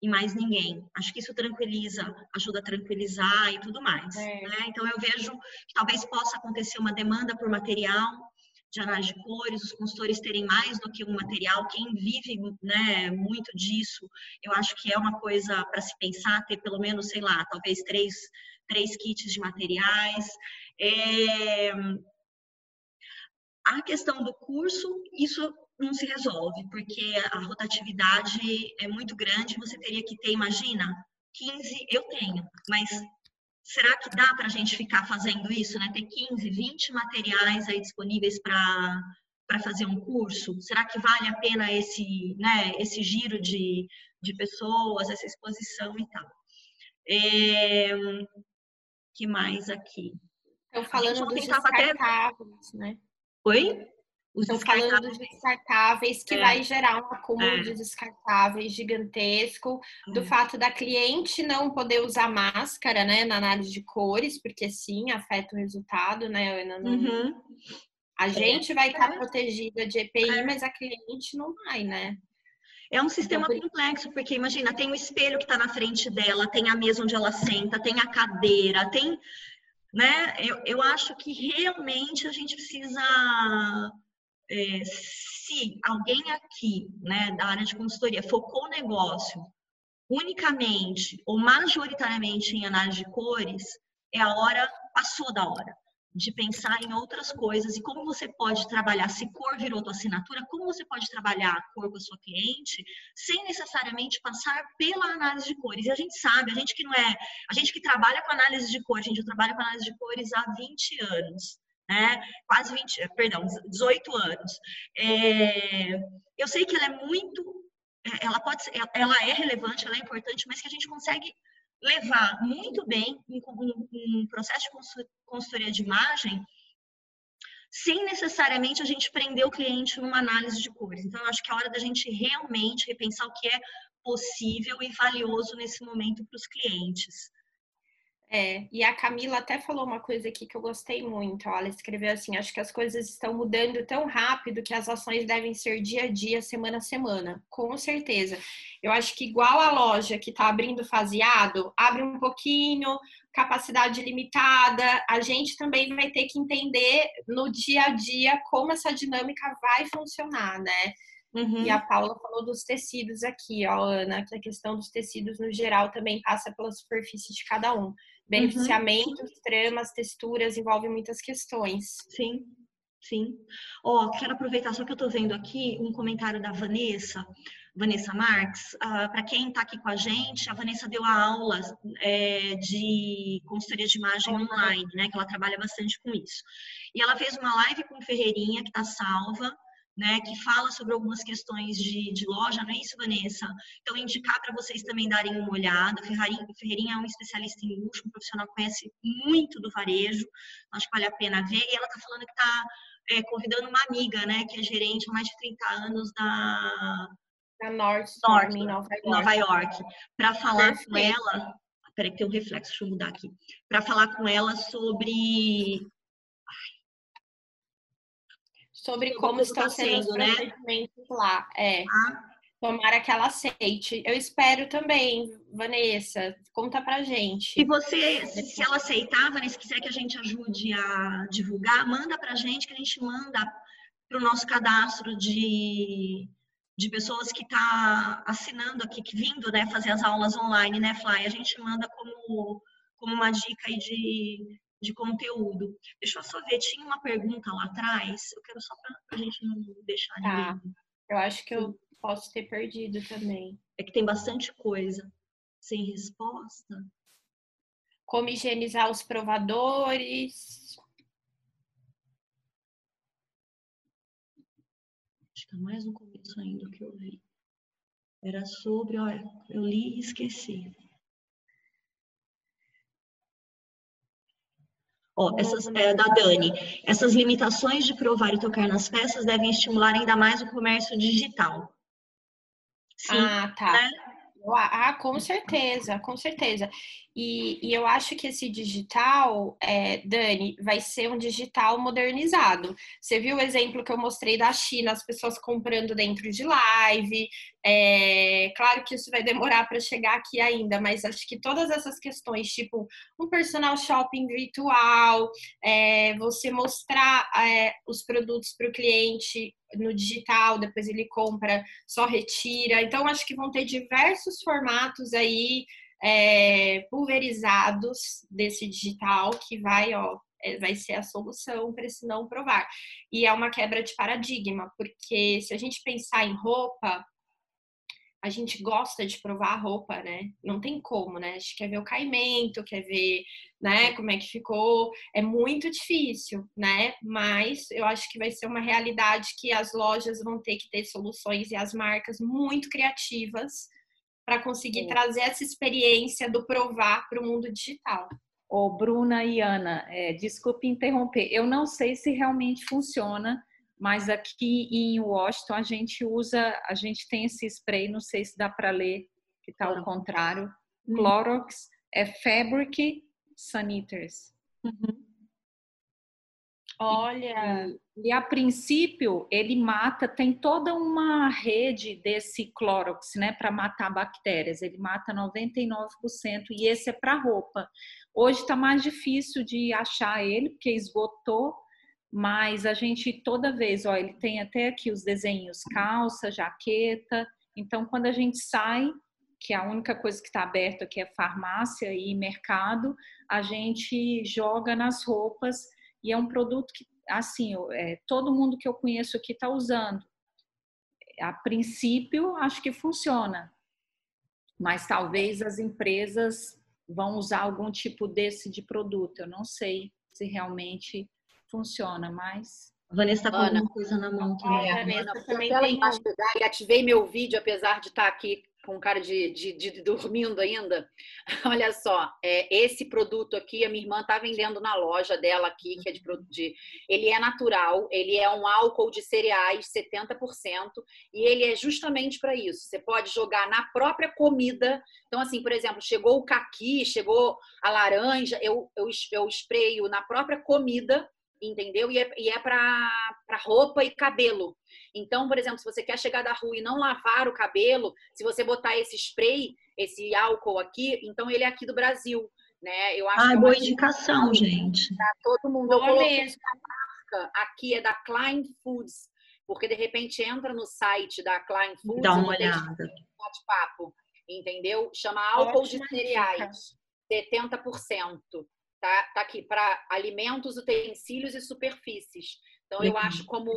E mais ninguém. Acho que isso tranquiliza, ajuda a tranquilizar e tudo mais. É. Né? Então, eu vejo que talvez possa acontecer uma demanda por material, de análise de cores, os consultores terem mais do que um material. Quem vive né, muito disso, eu acho que é uma coisa para se pensar, ter pelo menos, sei lá, talvez três, três kits de materiais. É... A questão do curso, isso não se resolve, porque a rotatividade é muito grande, você teria que ter, imagina, 15, eu tenho, mas será que dá para a gente ficar fazendo isso, né? Ter 15, 20 materiais aí disponíveis para para fazer um curso? Será que vale a pena esse, né, esse giro de, de pessoas, essa exposição e tal? É, que mais aqui? Estão falando dos descartáveis, até... né? Oi? Os Estão falando dos descartáveis, que é. vai gerar um acúmulo é. de descartáveis gigantesco, do é. fato da cliente não poder usar máscara, né, na análise de cores, porque sim, afeta o resultado, né, Ana? Uhum. A é. gente vai estar protegida de EPI, é. mas a cliente não vai, né? É um sistema então, complexo, porque imagina, tem o espelho que está na frente dela, tem a mesa onde ela senta, tem a cadeira, tem. Né? Eu, eu acho que realmente a gente precisa é, se alguém aqui, né, da área de consultoria, focou o negócio unicamente ou majoritariamente em análise de cores, é a hora, passou da hora de pensar em outras coisas e como você pode trabalhar, se cor virou tua assinatura, como você pode trabalhar a cor com a sua cliente sem necessariamente passar pela análise de cores. E a gente sabe, a gente que não é, a gente que trabalha com análise de cores, gente trabalha com análise de cores há 20 anos né? Quase 20, perdão, 18 anos. É, eu sei que ela é muito, é, ela pode ser, ela é relevante, ela é importante, mas que a gente consegue levar muito bem um, processo de consultoria de imagem sem necessariamente a gente prender o cliente numa análise de cores. Então, eu acho que é hora da gente realmente repensar o que é possível e valioso nesse momento para os clientes. É, e a Camila até falou uma coisa aqui que eu gostei muito. Ela escreveu assim: acho que as coisas estão mudando tão rápido que as ações devem ser dia a dia, semana a semana. Com certeza. Eu acho que, igual a loja que está abrindo faseado, abre um pouquinho, capacidade limitada, a gente também vai ter que entender no dia a dia como essa dinâmica vai funcionar, né? Uhum. E a Paula falou dos tecidos aqui, ó, Ana, que a questão dos tecidos no geral também passa pela superfície de cada um. Beneficiamento, uhum. tramas, texturas, envolve muitas questões. Sim, sim. Ó, oh, quero aproveitar só que eu tô vendo aqui um comentário da Vanessa, Vanessa Marques. Uh, ah, Para quem está aqui com a gente, a Vanessa deu a aula é, de consultoria de imagem online, né? Que ela trabalha bastante com isso. E ela fez uma live com Ferreirinha, que está salva né, que fala sobre algumas questões de, de loja, não é isso, Vanessa? Então, indicar para vocês também darem uma olhada. Ferreirinha, Ferreirinha é um especialista em luxo, um profissional que conhece muito do varejo, acho que vale a pena ver. E ela está falando que está é, convidando uma amiga, né, que é gerente há mais de 30 anos da... Da North, North em Nova York, Nova York para falar Perfeito. com ela... Peraí que tem um reflexo, deixa eu mudar aqui. Para falar com ela sobre sobre como estão tá sendo, os né? procedimentos lá. É. Ah. Tomara que ela aceite. Eu espero também, Vanessa. Conta pra gente. E você, se ela aceitar, Vanessa, quiser que a gente ajude a divulgar, manda pra gente que a gente manda pro nosso cadastro de, de pessoas que tá assinando aqui, que vindo, né, fazer as aulas online, né, Fly? A gente manda como, como uma dica aí de, de conteúdo. Deixa eu só ver, tinha uma pergunta lá atrás, eu quero só para a gente não deixar tá. ninguém. Eu acho que eu posso ter perdido também. É que tem bastante coisa sem resposta. Como higienizar os provadores. Acho que é mais no começo ainda que eu vi. Era sobre, olha, eu li e esqueci. Ó, essas, é, da Dani. Essas limitações de provar e tocar nas peças devem estimular ainda mais o comércio digital. Sim, ah, tá. Né? Ah, com certeza, com certeza. E, e eu acho que esse digital, é, Dani, vai ser um digital modernizado. Você viu o exemplo que eu mostrei da China, as pessoas comprando dentro de live. É, claro que isso vai demorar para chegar aqui ainda, mas acho que todas essas questões, tipo um personal shopping virtual, é, você mostrar é, os produtos para o cliente no digital, depois ele compra, só retira. Então, acho que vão ter diversos formatos aí é, pulverizados desse digital que vai, ó, é, vai ser a solução para esse não provar. E é uma quebra de paradigma, porque se a gente pensar em roupa, a gente gosta de provar a roupa, né? Não tem como, né? A gente quer ver o caimento, quer ver, né, como é que ficou. É muito difícil, né? Mas eu acho que vai ser uma realidade que as lojas vão ter que ter soluções e as marcas muito criativas para conseguir trazer essa experiência do provar para o mundo digital. Ô, Bruna e Ana, é, desculpe interromper, eu não sei se realmente funciona, mas aqui em Washington a gente usa, a gente tem esse spray, não sei se dá para ler, que está ao contrário, hum. Clorox, é Fabric Sanitars. Uhum. Olha. E, e, a princípio ele mata, tem toda uma rede desse Clorox, né, para matar bactérias. Ele mata 99% e esse é para roupa. Hoje está mais difícil de achar ele porque esgotou, mas a gente toda vez, ó, ele tem até aqui os desenhos calça, jaqueta. Então quando a gente sai que a única coisa que está aberta aqui é farmácia e mercado, a gente joga nas roupas e é um produto que, assim, é, todo mundo que eu conheço aqui está usando. A princípio, acho que funciona, mas talvez as empresas vão usar algum tipo desse de produto. Eu não sei se realmente funciona, mas. A Vanessa está com alguma coisa na mão também. É, a Vanessa também tem... e ativei meu vídeo, apesar de estar tá aqui com cara de, de, de, dormindo ainda. [LAUGHS] Olha só, é, esse produto aqui, a minha irmã tá vendendo na loja dela aqui, que é de, de ele é natural, ele é um álcool de cereais 70%, e ele é justamente para isso. Você pode jogar na própria comida. Então, assim, por exemplo, chegou o caqui, chegou a laranja, eu, eu, eu espreio na própria comida entendeu? E é, e é para roupa e cabelo. Então, por exemplo, se você quer chegar da rua e não lavar o cabelo, se você botar esse spray, esse álcool aqui, então ele é aqui do Brasil, né? Eu acho ah, boa indicação, gente. Pra todo mundo. Eu coloquei a marca aqui é da Klein Foods, porque de repente entra no site da Klein Foods, dá uma olhada. Bate-papo, entendeu? Chama álcool Ótima de cereais, dica. 70%. Tá, tá aqui para alimentos, utensílios e superfícies. Então, eu acho como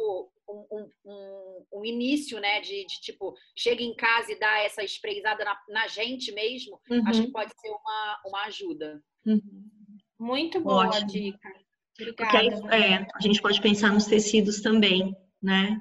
um, um, um, um início, né, de, de, tipo, chega em casa e dá essa espreizada na, na gente mesmo, uhum. acho que pode ser uma, uma ajuda. Uhum. Muito boa Ótimo. dica. Obrigada. Porque é, a gente pode pensar nos tecidos também, né?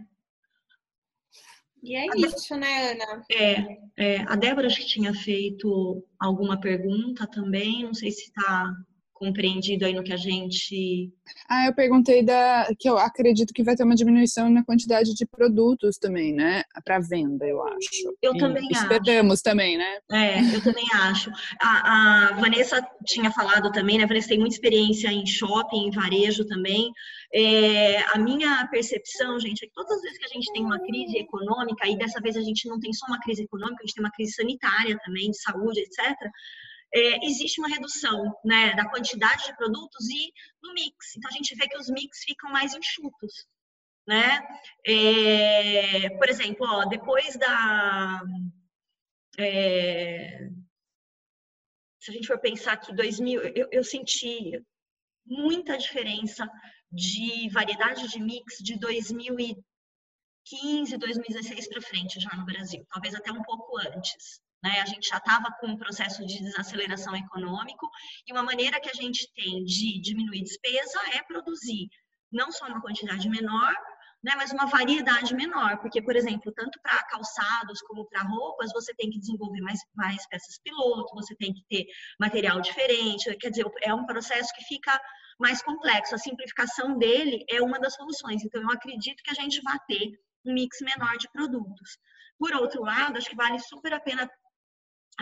E é a isso, né, Ana? É, é, a Débora acho que tinha feito alguma pergunta também, não sei se está compreendido aí no que a gente. Ah, eu perguntei da que eu acredito que vai ter uma diminuição na quantidade de produtos também, né? Para venda, eu acho. Eu e também esperamos acho. também, né? É, eu também acho. A, a, Vanessa tinha falado também, né? A Vanessa tem muita experiência em shopping, em varejo também. É, a minha percepção, gente, é que todas as vezes que a gente tem uma crise econômica, e dessa vez a gente não tem só uma crise econômica, a gente tem uma crise sanitária também, de saúde, etc é, existe uma redução né, da quantidade de produtos e no mix. Então, a gente vê que os mix ficam mais enxutos. Né? É, por exemplo, ó, depois da. É, se a gente for pensar que 2000, eu, eu senti muita diferença de variedade de mix de 2015, 2016 para frente já no Brasil, talvez até um pouco antes. Né? A gente já estava com um processo de desaceleração econômico e uma maneira que a gente tem de diminuir despesa é produzir não só uma quantidade menor, né, mas uma variedade menor, porque, por exemplo, tanto para calçados como para roupas, você tem que desenvolver mais, mais peças piloto, você tem que ter material diferente, quer dizer, é um processo que fica mais complexo. A simplificação dele é uma das soluções. Então, eu acredito que a gente vai ter um mix menor de produtos. Por outro lado, acho que vale super a pena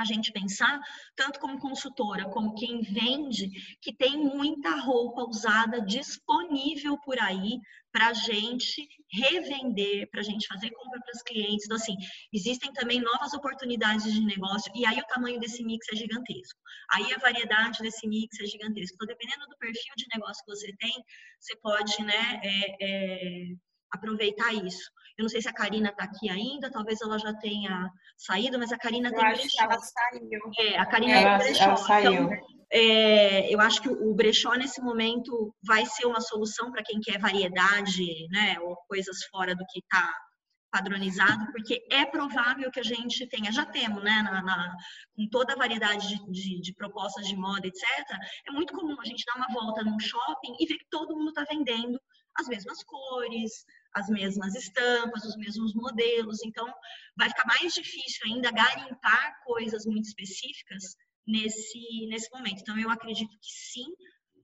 a gente pensar, tanto como consultora, como quem vende, que tem muita roupa usada disponível por aí para a gente revender, para a gente fazer compra para os clientes. Então, assim, existem também novas oportunidades de negócio, e aí o tamanho desse mix é gigantesco. Aí a variedade desse mix é gigantesca. Então, dependendo do perfil de negócio que você tem, você pode, né, é, é, aproveitar isso. Eu não sei se a Karina está aqui ainda, talvez ela já tenha saído, mas a Karina eu tem acho brechó. Que ela saiu. É, a Karina é, ela, brechó. Ela saiu. Então, é, eu acho que o brechó nesse momento vai ser uma solução para quem quer variedade, né, ou coisas fora do que está padronizado, porque é provável que a gente tenha, já temos, né, na, na com toda a variedade de, de, de, propostas de moda, etc. É muito comum a gente dar uma volta num shopping e ver que todo mundo está vendendo as mesmas cores, as mesmas estampas, os mesmos modelos. Então, vai ficar mais difícil ainda garimpar coisas muito específicas nesse, nesse momento. Então, eu acredito que sim,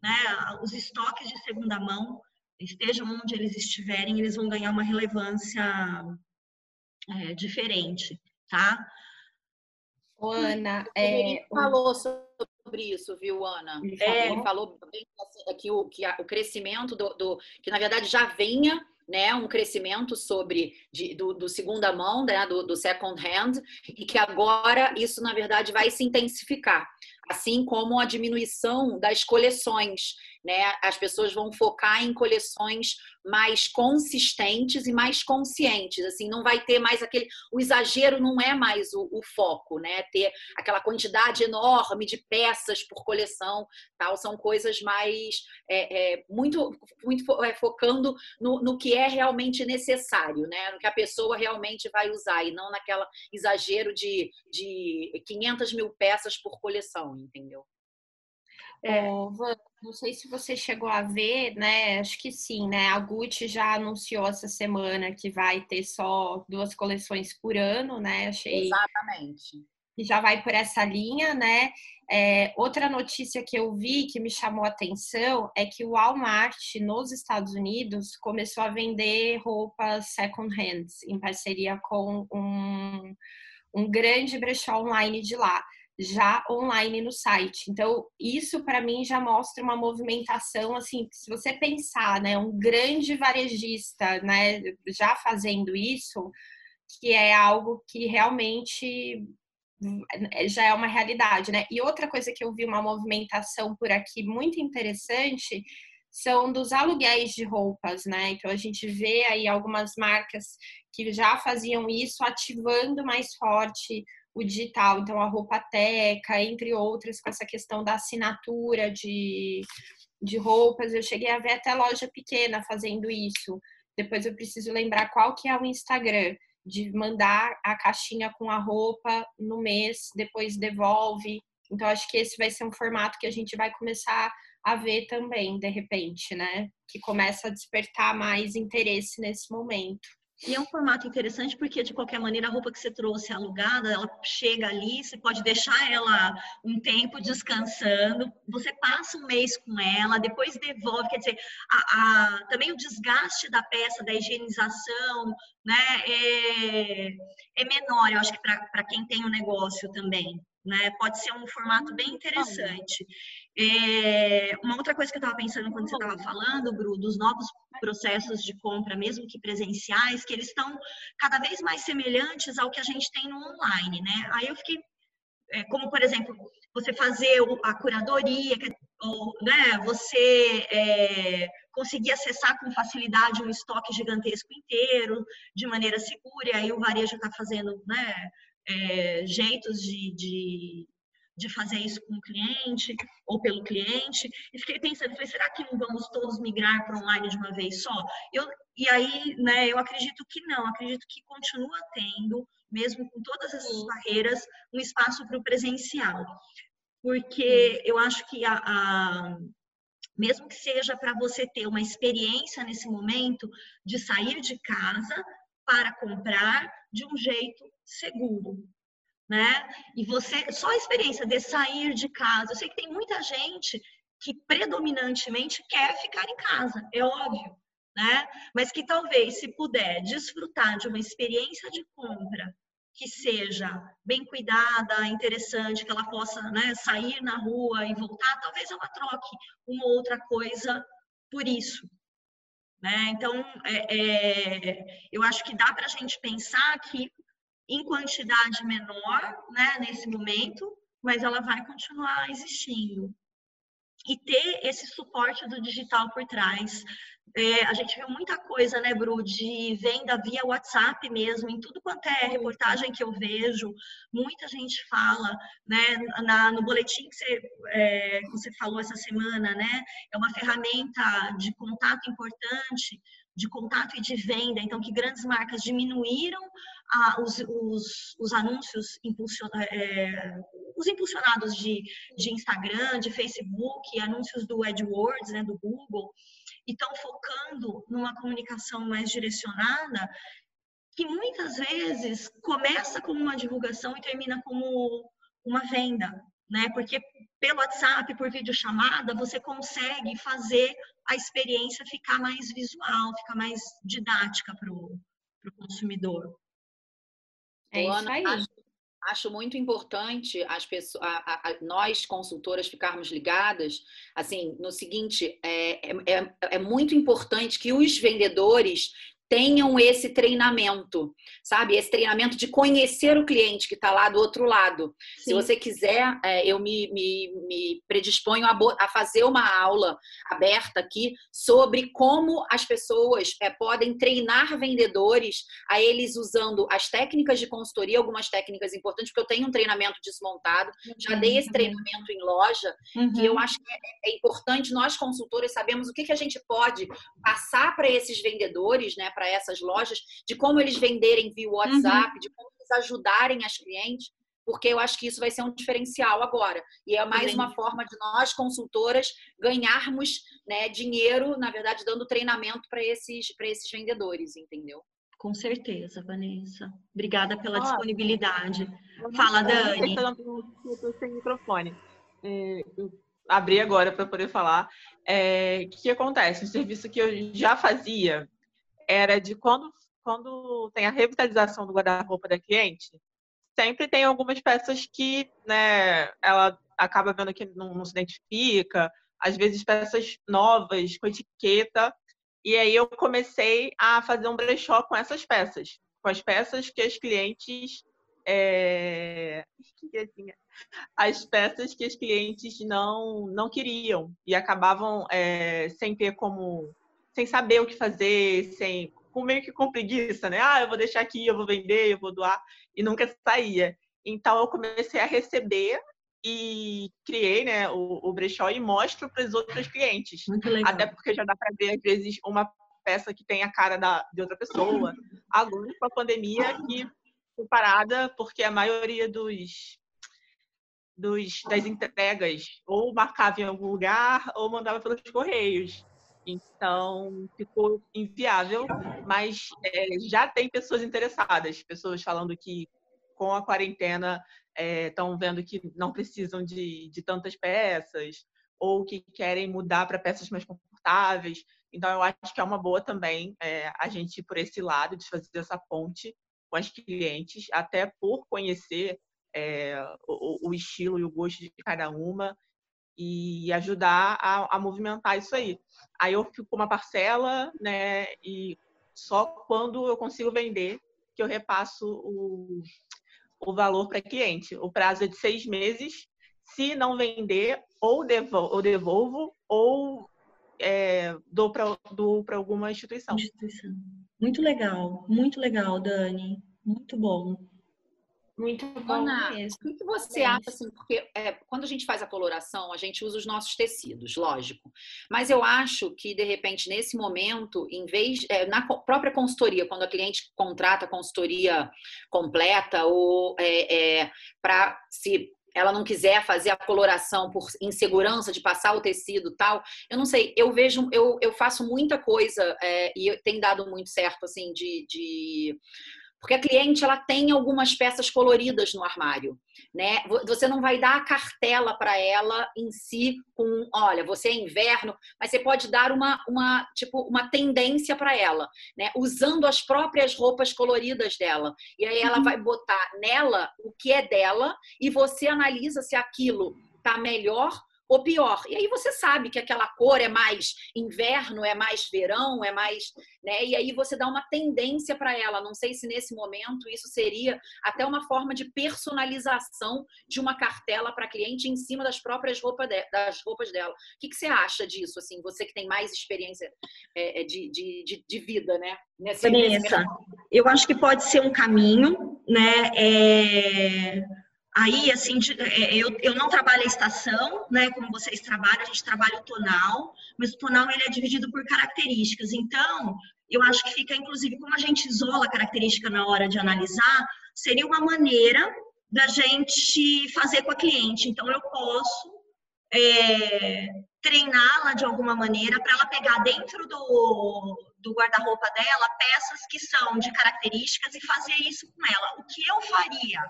né, os estoques de segunda mão, estejam onde eles estiverem, eles vão ganhar uma relevância é, diferente, tá? Ana, é... falou sobre isso, viu, Ana? Ele falou, é... ele falou bem assim, que, o, que a, o crescimento do, do, que na verdade já venha né, um crescimento sobre de, do, do, segunda mão, né, do, do second hand, e que agora isso na verdade vai se intensificar, assim como a diminuição das coleções né? As pessoas vão focar em coleções mais consistentes e mais conscientes. Assim, não vai ter mais aquele. O exagero não é mais o, o foco, né? Ter aquela quantidade enorme de peças por coleção, tal, são coisas mais é, é, muito, muito é, focando no, no que é realmente necessário, né? No que a pessoa realmente vai usar e não naquela exagero de, de 500 mil peças por coleção, entendeu? É. não sei se você chegou a ver, né? Acho que sim, né? A Gucci já anunciou essa semana que vai ter só duas coleções por ano, né? Achei. Exatamente. Que já vai por essa linha, né? É, outra notícia que eu vi que me chamou a atenção é que o Walmart nos Estados Unidos começou a vender roupas second hand em parceria com um, um grande brechó online de lá já online no site. Então, isso para mim já mostra uma movimentação assim, se você pensar, né, um grande varejista, né, já fazendo isso, que é algo que realmente já é uma realidade, né? E outra coisa que eu vi uma movimentação por aqui muito interessante são dos aluguéis de roupas, né? Então a gente vê aí algumas marcas que já faziam isso ativando mais forte o digital, então a roupa teca, entre outras, com essa questão da assinatura de, de roupas. Eu cheguei a ver até loja pequena fazendo isso. Depois eu preciso lembrar qual que é o Instagram, de mandar a caixinha com a roupa no mês, depois devolve. Então, acho que esse vai ser um formato que a gente vai começar a ver também, de repente, né? Que começa a despertar mais interesse nesse momento. E é um formato interessante porque, de qualquer maneira, a roupa que você trouxe alugada, ela chega ali, você pode deixar ela um tempo descansando, você passa um mês com ela, depois devolve, quer dizer, a, a, também o desgaste da peça, da higienização, né, é, é menor, eu acho que para quem tem o um negócio também né? Pode ser um formato bem interessante. É, uma outra coisa que eu estava pensando quando você estava falando, Bru, dos novos processos de compra, mesmo que presenciais, que eles estão cada vez mais semelhantes ao que a gente tem no online, né? Aí eu fiquei, é, como por exemplo, você fazer a curadoria, ou, né, você é, conseguir acessar com facilidade um estoque gigantesco inteiro, de maneira segura, e aí o varejo está fazendo, né? é, jeitos de, de, de, fazer isso com o cliente ou pelo cliente. E fiquei pensando, falei, será que não vamos todos migrar para online de uma vez só? Eu, e aí, né, eu acredito que não, acredito que continua tendo, mesmo com todas essas barreiras, um espaço para o presencial. Porque eu acho que a, a mesmo que seja para você ter uma experiência nesse momento de sair de casa para comprar de um jeito seguro, né? E você, só a experiência de sair de casa, eu sei que tem muita gente que predominantemente quer ficar em casa, é óbvio, né? Mas que talvez, se puder desfrutar de uma experiência de compra que seja bem cuidada, interessante, que ela possa né, sair na rua e voltar, talvez ela troque uma outra coisa por isso. Né? Então, é, é, eu acho que dá para a gente pensar que em quantidade menor, né, nesse momento, mas ela vai continuar existindo. E ter esse suporte do digital por trás. É, a gente viu muita coisa, né, Bru, de venda via WhatsApp mesmo, em tudo quanto é reportagem que eu vejo, muita gente fala, né, na, no boletim que você, é, que você falou essa semana, né, é uma ferramenta de contato importante, de contato e de venda, então que grandes marcas diminuíram ah, os, os, os, anúncios é, os impulsionados de, de Instagram, de Facebook, anúncios do AdWords, né, do Google, e estão focando numa comunicação mais direcionada, que muitas vezes começa como uma divulgação e termina como uma venda, né? Porque pelo WhatsApp, por videochamada, você consegue fazer a experiência ficar mais visual, ficar mais didática para o consumidor. É isso aí. Acho, acho muito importante as pessoas, a, a, nós consultoras ficarmos ligadas, assim, no seguinte, é, é, é muito importante que os vendedores tenham esse treinamento, sabe? Esse treinamento de conhecer o cliente que está lá do outro lado. Sim. Se você quiser, é, eu me, me, me predisponho a, a, fazer uma aula aberta aqui sobre como as pessoas é, podem treinar vendedores a eles usando as técnicas de consultoria, algumas técnicas importantes, porque eu tenho um treinamento desmontado, já dei esse uhum. treinamento em loja, uhum. que eu uhum. acho que é, é importante, nós consultores sabemos o que, que a gente pode passar para esses vendedores, né? Para essas lojas, de como eles venderem via WhatsApp, uhum. de como eles ajudarem as clientes. porque eu acho que isso vai ser um diferencial agora. E é mais uma forma de nós, consultoras, ganharmos né, dinheiro, na verdade, dando treinamento para esses, esses vendedores, entendeu? Com certeza, Vanessa. Obrigada pela disponibilidade. Fala, Dani. Estou sem microfone. É, eu abri agora para poder falar. É, o que acontece? Um serviço que eu já fazia era de quando, quando tem a revitalização do guarda-roupa da cliente, sempre tem algumas peças que né, ela acaba vendo que não, não se identifica, às vezes peças novas, com etiqueta. E aí eu comecei a fazer um brechó com essas peças, com as peças que as clientes. É... [LAUGHS] As peças que as clientes não, não queriam e acabavam é, sem ter como. Sem saber o que fazer, sem com meio que com preguiça, né? Ah, eu vou deixar aqui, eu vou vender, eu vou doar, e nunca saía. Então eu comecei a receber e criei né, o, o brechó e mostro para as outras clientes. Muito legal. Até porque já dá para ver, às vezes, uma peça que tem a cara da, de outra pessoa. [LAUGHS] Agora, com a pandemia, que foi parada, porque a maioria dos, dos, das entregas ou marcava em algum lugar ou mandava pelos correios. Então, ficou inviável, mas é, já tem pessoas interessadas, pessoas falando que com a quarentena estão é, vendo que não precisam de, de tantas peças ou que querem mudar para peças mais confortáveis. Então, eu acho que é uma boa também é, a gente ir por esse lado, de fazer essa ponte com as clientes, até por conhecer é, o, o, estilo e o gosto de cada uma e ajudar a, a movimentar isso aí. Aí eu fico com uma parcela, né? E só quando eu consigo vender que eu repasso o, o valor para cliente. O prazo é de seis meses. Se não vender, ou devolvo, ou, devolvo, ou é, dou para alguma instituição. instituição. Muito legal, muito legal, Dani. Muito bom. Muito bom Ana, mesmo. O que você é acha, assim, porque é, quando a gente faz a coloração, a gente usa os nossos tecidos, lógico. Mas eu acho que, de repente, nesse momento, em vez, é, na própria consultoria, quando a cliente contrata a consultoria completa, ou é, é para se ela não quiser fazer a coloração por insegurança de passar o tecido tal, eu não sei, eu vejo, eu, eu faço muita coisa é, e tem dado muito certo, assim, de, de porque a cliente ela tem algumas peças coloridas no armário, né? Você não vai dar a cartela para ela em si com, olha, você é inverno, mas você pode dar uma, uma tipo uma tendência para ela, né? Usando as próprias roupas coloridas dela. E aí ela uhum. vai botar nela o que é dela e você analisa se aquilo tá melhor ou pior. E aí você sabe que aquela cor é mais inverno, é mais verão, é mais, né? E aí você dá uma tendência para ela. Não sei se nesse momento isso seria até uma forma de personalização de uma cartela para cliente em cima das próprias roupas de, das roupas dela. O que, que, você acha disso? Assim, você que tem mais experiência é, é de, de, de, vida, né? Nesse, Vanessa, eu acho que pode ser um caminho, né? É Aí, assim, é, eu, eu não trabalho a estação, né, como vocês trabalham, a gente trabalha o tonal, mas o tonal ele é dividido por características. Então, eu acho que fica, inclusive, como a gente isola a característica na hora de analisar, seria uma maneira da gente fazer com a cliente. Então, eu posso é, treiná-la de alguma maneira para ela pegar dentro do, do guarda-roupa dela peças que são de características e fazer isso com ela. O que eu faria?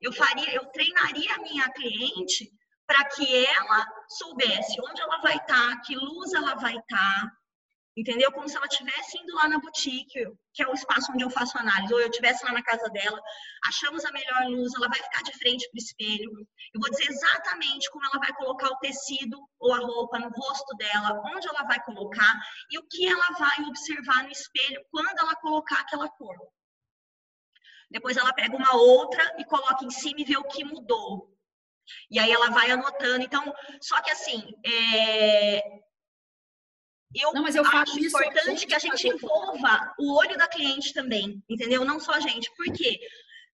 Eu faria, eu treinaria a minha cliente para que ela soubesse onde ela vai estar, tá, que luz ela vai estar, tá, entendeu? Como se ela estivesse indo lá na boutique, que é o espaço onde eu faço análise, ou eu estivesse lá na casa dela, achamos a melhor luz, ela vai ficar de frente para o espelho. Eu vou dizer exatamente como ela vai colocar o tecido ou a roupa no rosto dela, onde ela vai colocar e o que ela vai observar no espelho quando ela colocar aquela cor. Depois ela pega uma outra e coloca em cima e vê o que mudou. E aí ela vai anotando. Então, só que assim, é... eu, Não, mas eu acho importante que a gente envolva o olho da cliente também, entendeu? Não só a gente. Por quê?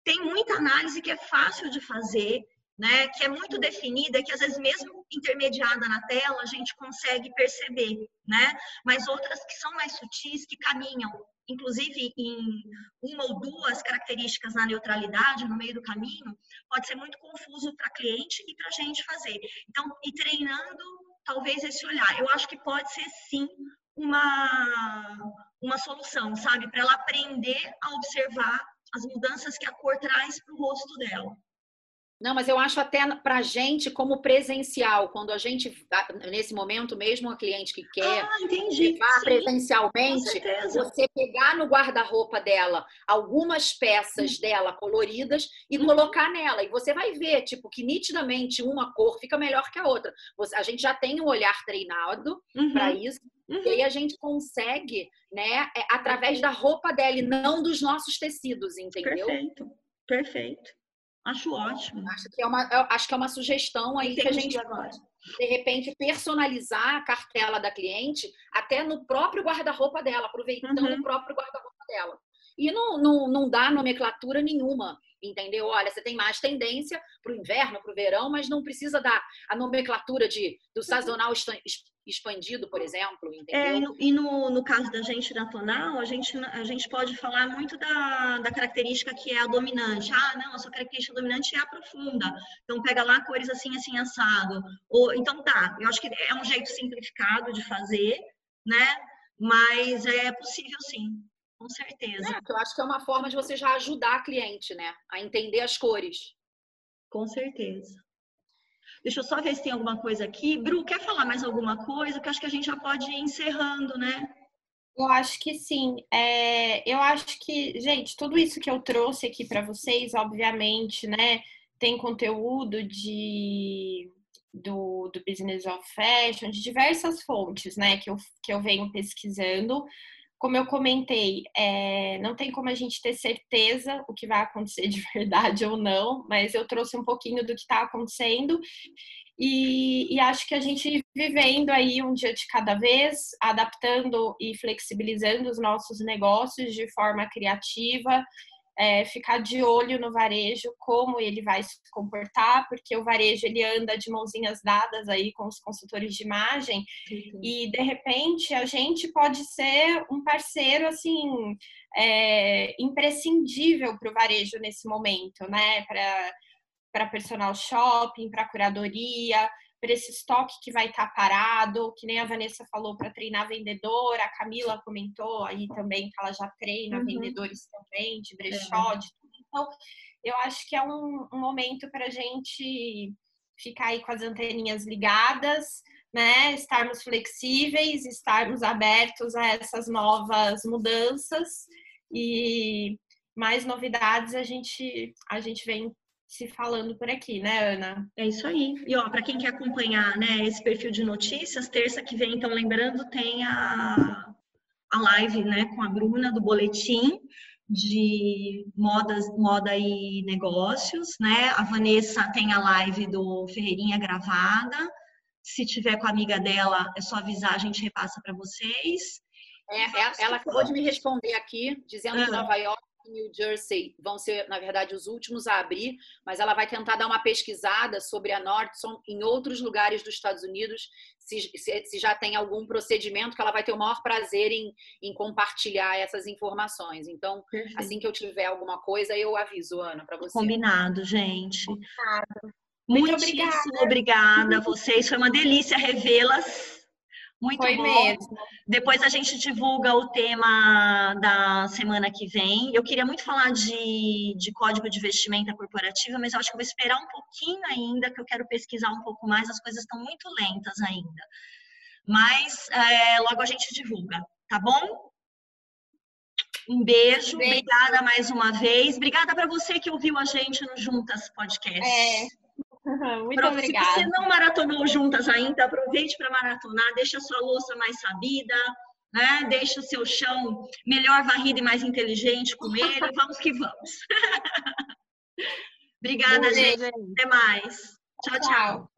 Tem muita análise que é fácil de fazer né, que é muito definida, que às vezes mesmo intermediada na tela a gente consegue perceber, né? Mas outras que são mais sutis, que caminham, inclusive em uma ou duas características na neutralidade no meio do caminho, pode ser muito confuso para cliente e para a gente fazer. Então, e treinando talvez esse olhar, eu acho que pode ser sim uma uma solução, sabe, para ela aprender a observar as mudanças que a cor traz para o rosto dela. Não, mas eu acho até para a gente, como presencial, quando a gente, nesse momento mesmo, a cliente que quer ah, entendi. levar presencialmente, você pegar no guarda-roupa dela algumas peças hum. dela coloridas e hum. colocar nela. E você vai ver, tipo, que nitidamente uma cor fica melhor que a outra. a gente já tem um olhar treinado uhum. para isso. Uhum. E aí a gente consegue, né, é, através da roupa dela e não dos nossos tecidos, entendeu? Perfeito, perfeito. Acho ótimo. Acho que é uma, acho que é uma sugestão aí Entendi que a gente pode, de repente, personalizar a cartela da cliente até no próprio guarda-roupa dela, aproveitando uhum. o próprio guarda-roupa dela. E não, não, não dá nomenclatura nenhuma, entendeu? Olha, você tem mais tendência para o inverno, para o verão, mas não precisa dar a nomenclatura de, do sazonal expandido, por exemplo, entendeu? É, e no, no caso da gente na tonal, a gente, a gente pode falar muito da, da característica que é a dominante. Ah, não, a sua característica dominante é a profunda. Então, pega lá cores assim, assim, assado. Ou, então, tá, eu acho que é um jeito simplificado de fazer, né? Mas é possível sim, com certeza. É, eu acho que é uma forma de você já ajudar a cliente, né? A entender as cores. Com certeza. Deixa eu só ver se tem alguma coisa aqui. Bru, quer falar mais alguma coisa? Que acho que a gente já pode ir encerrando, né? Eu acho que sim. É, eu acho que, gente, tudo isso que eu trouxe aqui para vocês, obviamente, né, tem conteúdo de do, do Business of Fashion, de diversas fontes, né, que eu, que eu venho pesquisando. Como eu comentei, é, não tem como a gente ter certeza o que vai acontecer de [LAUGHS] verdade ou não, mas eu trouxe um pouquinho do que está acontecendo. E, e, acho que a gente vivendo aí um dia de cada vez, adaptando e flexibilizando os nossos negócios de forma criativa, é, ficar de olho no varejo, como ele vai se comportar, porque o varejo ele anda de mãozinhas dadas aí com os consultores de imagem uhum. e de repente a gente pode ser um parceiro assim é, imprescindível para o varejo nesse momento, né? Para para personal shopping, para curadoria, para esse estoque que vai estar tá parado, que nem a Vanessa falou, para treinar vendedora, a Camila comentou aí também que ela já treina uhum. vendedores também, de brechó, é. de tudo. Então, eu acho que é um, um momento para a gente ficar aí com as anteninhas ligadas, né? Estarmos flexíveis, estarmos abertos a essas novas mudanças e mais novidades a gente a gente vem se falando por aqui, né, Ana? É isso aí. E ó, para quem quer acompanhar, né, esse perfil de notícias, terça que vem, então lembrando, tem a, a live, né, com a Bruna do boletim de modas, moda e negócios, né? A Vanessa tem a live do Ferreirinha gravada. Se tiver com a amiga dela, é só avisar, a gente repassa para vocês. É, ela acabou de me responder aqui, dizendo que Nova York New Jersey vão ser, na verdade, os últimos a abrir, mas ela vai tentar dar uma pesquisada sobre a Nordstrom em outros lugares dos Estados Unidos, se, se, se já tem algum procedimento que ela vai ter o maior prazer em, em compartilhar essas informações. Então, Perfeito. assim que eu tiver alguma coisa, eu aviso, Ana, para você. Combinado, gente. Combinado. Muito obrigada. obrigada a vocês. Foi uma delícia revê-las. Muito Foi bom. Mesmo. Depois a gente divulga o tema da semana que vem. Eu queria muito falar de, de código de vestimenta corporativa, mas eu acho que eu vou esperar um pouquinho ainda, que eu quero pesquisar um pouco mais. As coisas estão muito lentas ainda. Mas é, logo a gente divulga, tá bom? Um beijo, beijo. obrigada mais uma vez. Obrigada para você que ouviu a gente no Juntas Podcast. É. Muito Pronto, obrigada. Se você não maratonou juntas ainda, aproveite para maratonar, deixa a sua louça mais sabida, né? Deixa o seu chão melhor varrido e mais inteligente com ele. vamos que vamos. [LAUGHS] Obrigada, gente. gente. Até mais. tchau. tchau. tchau.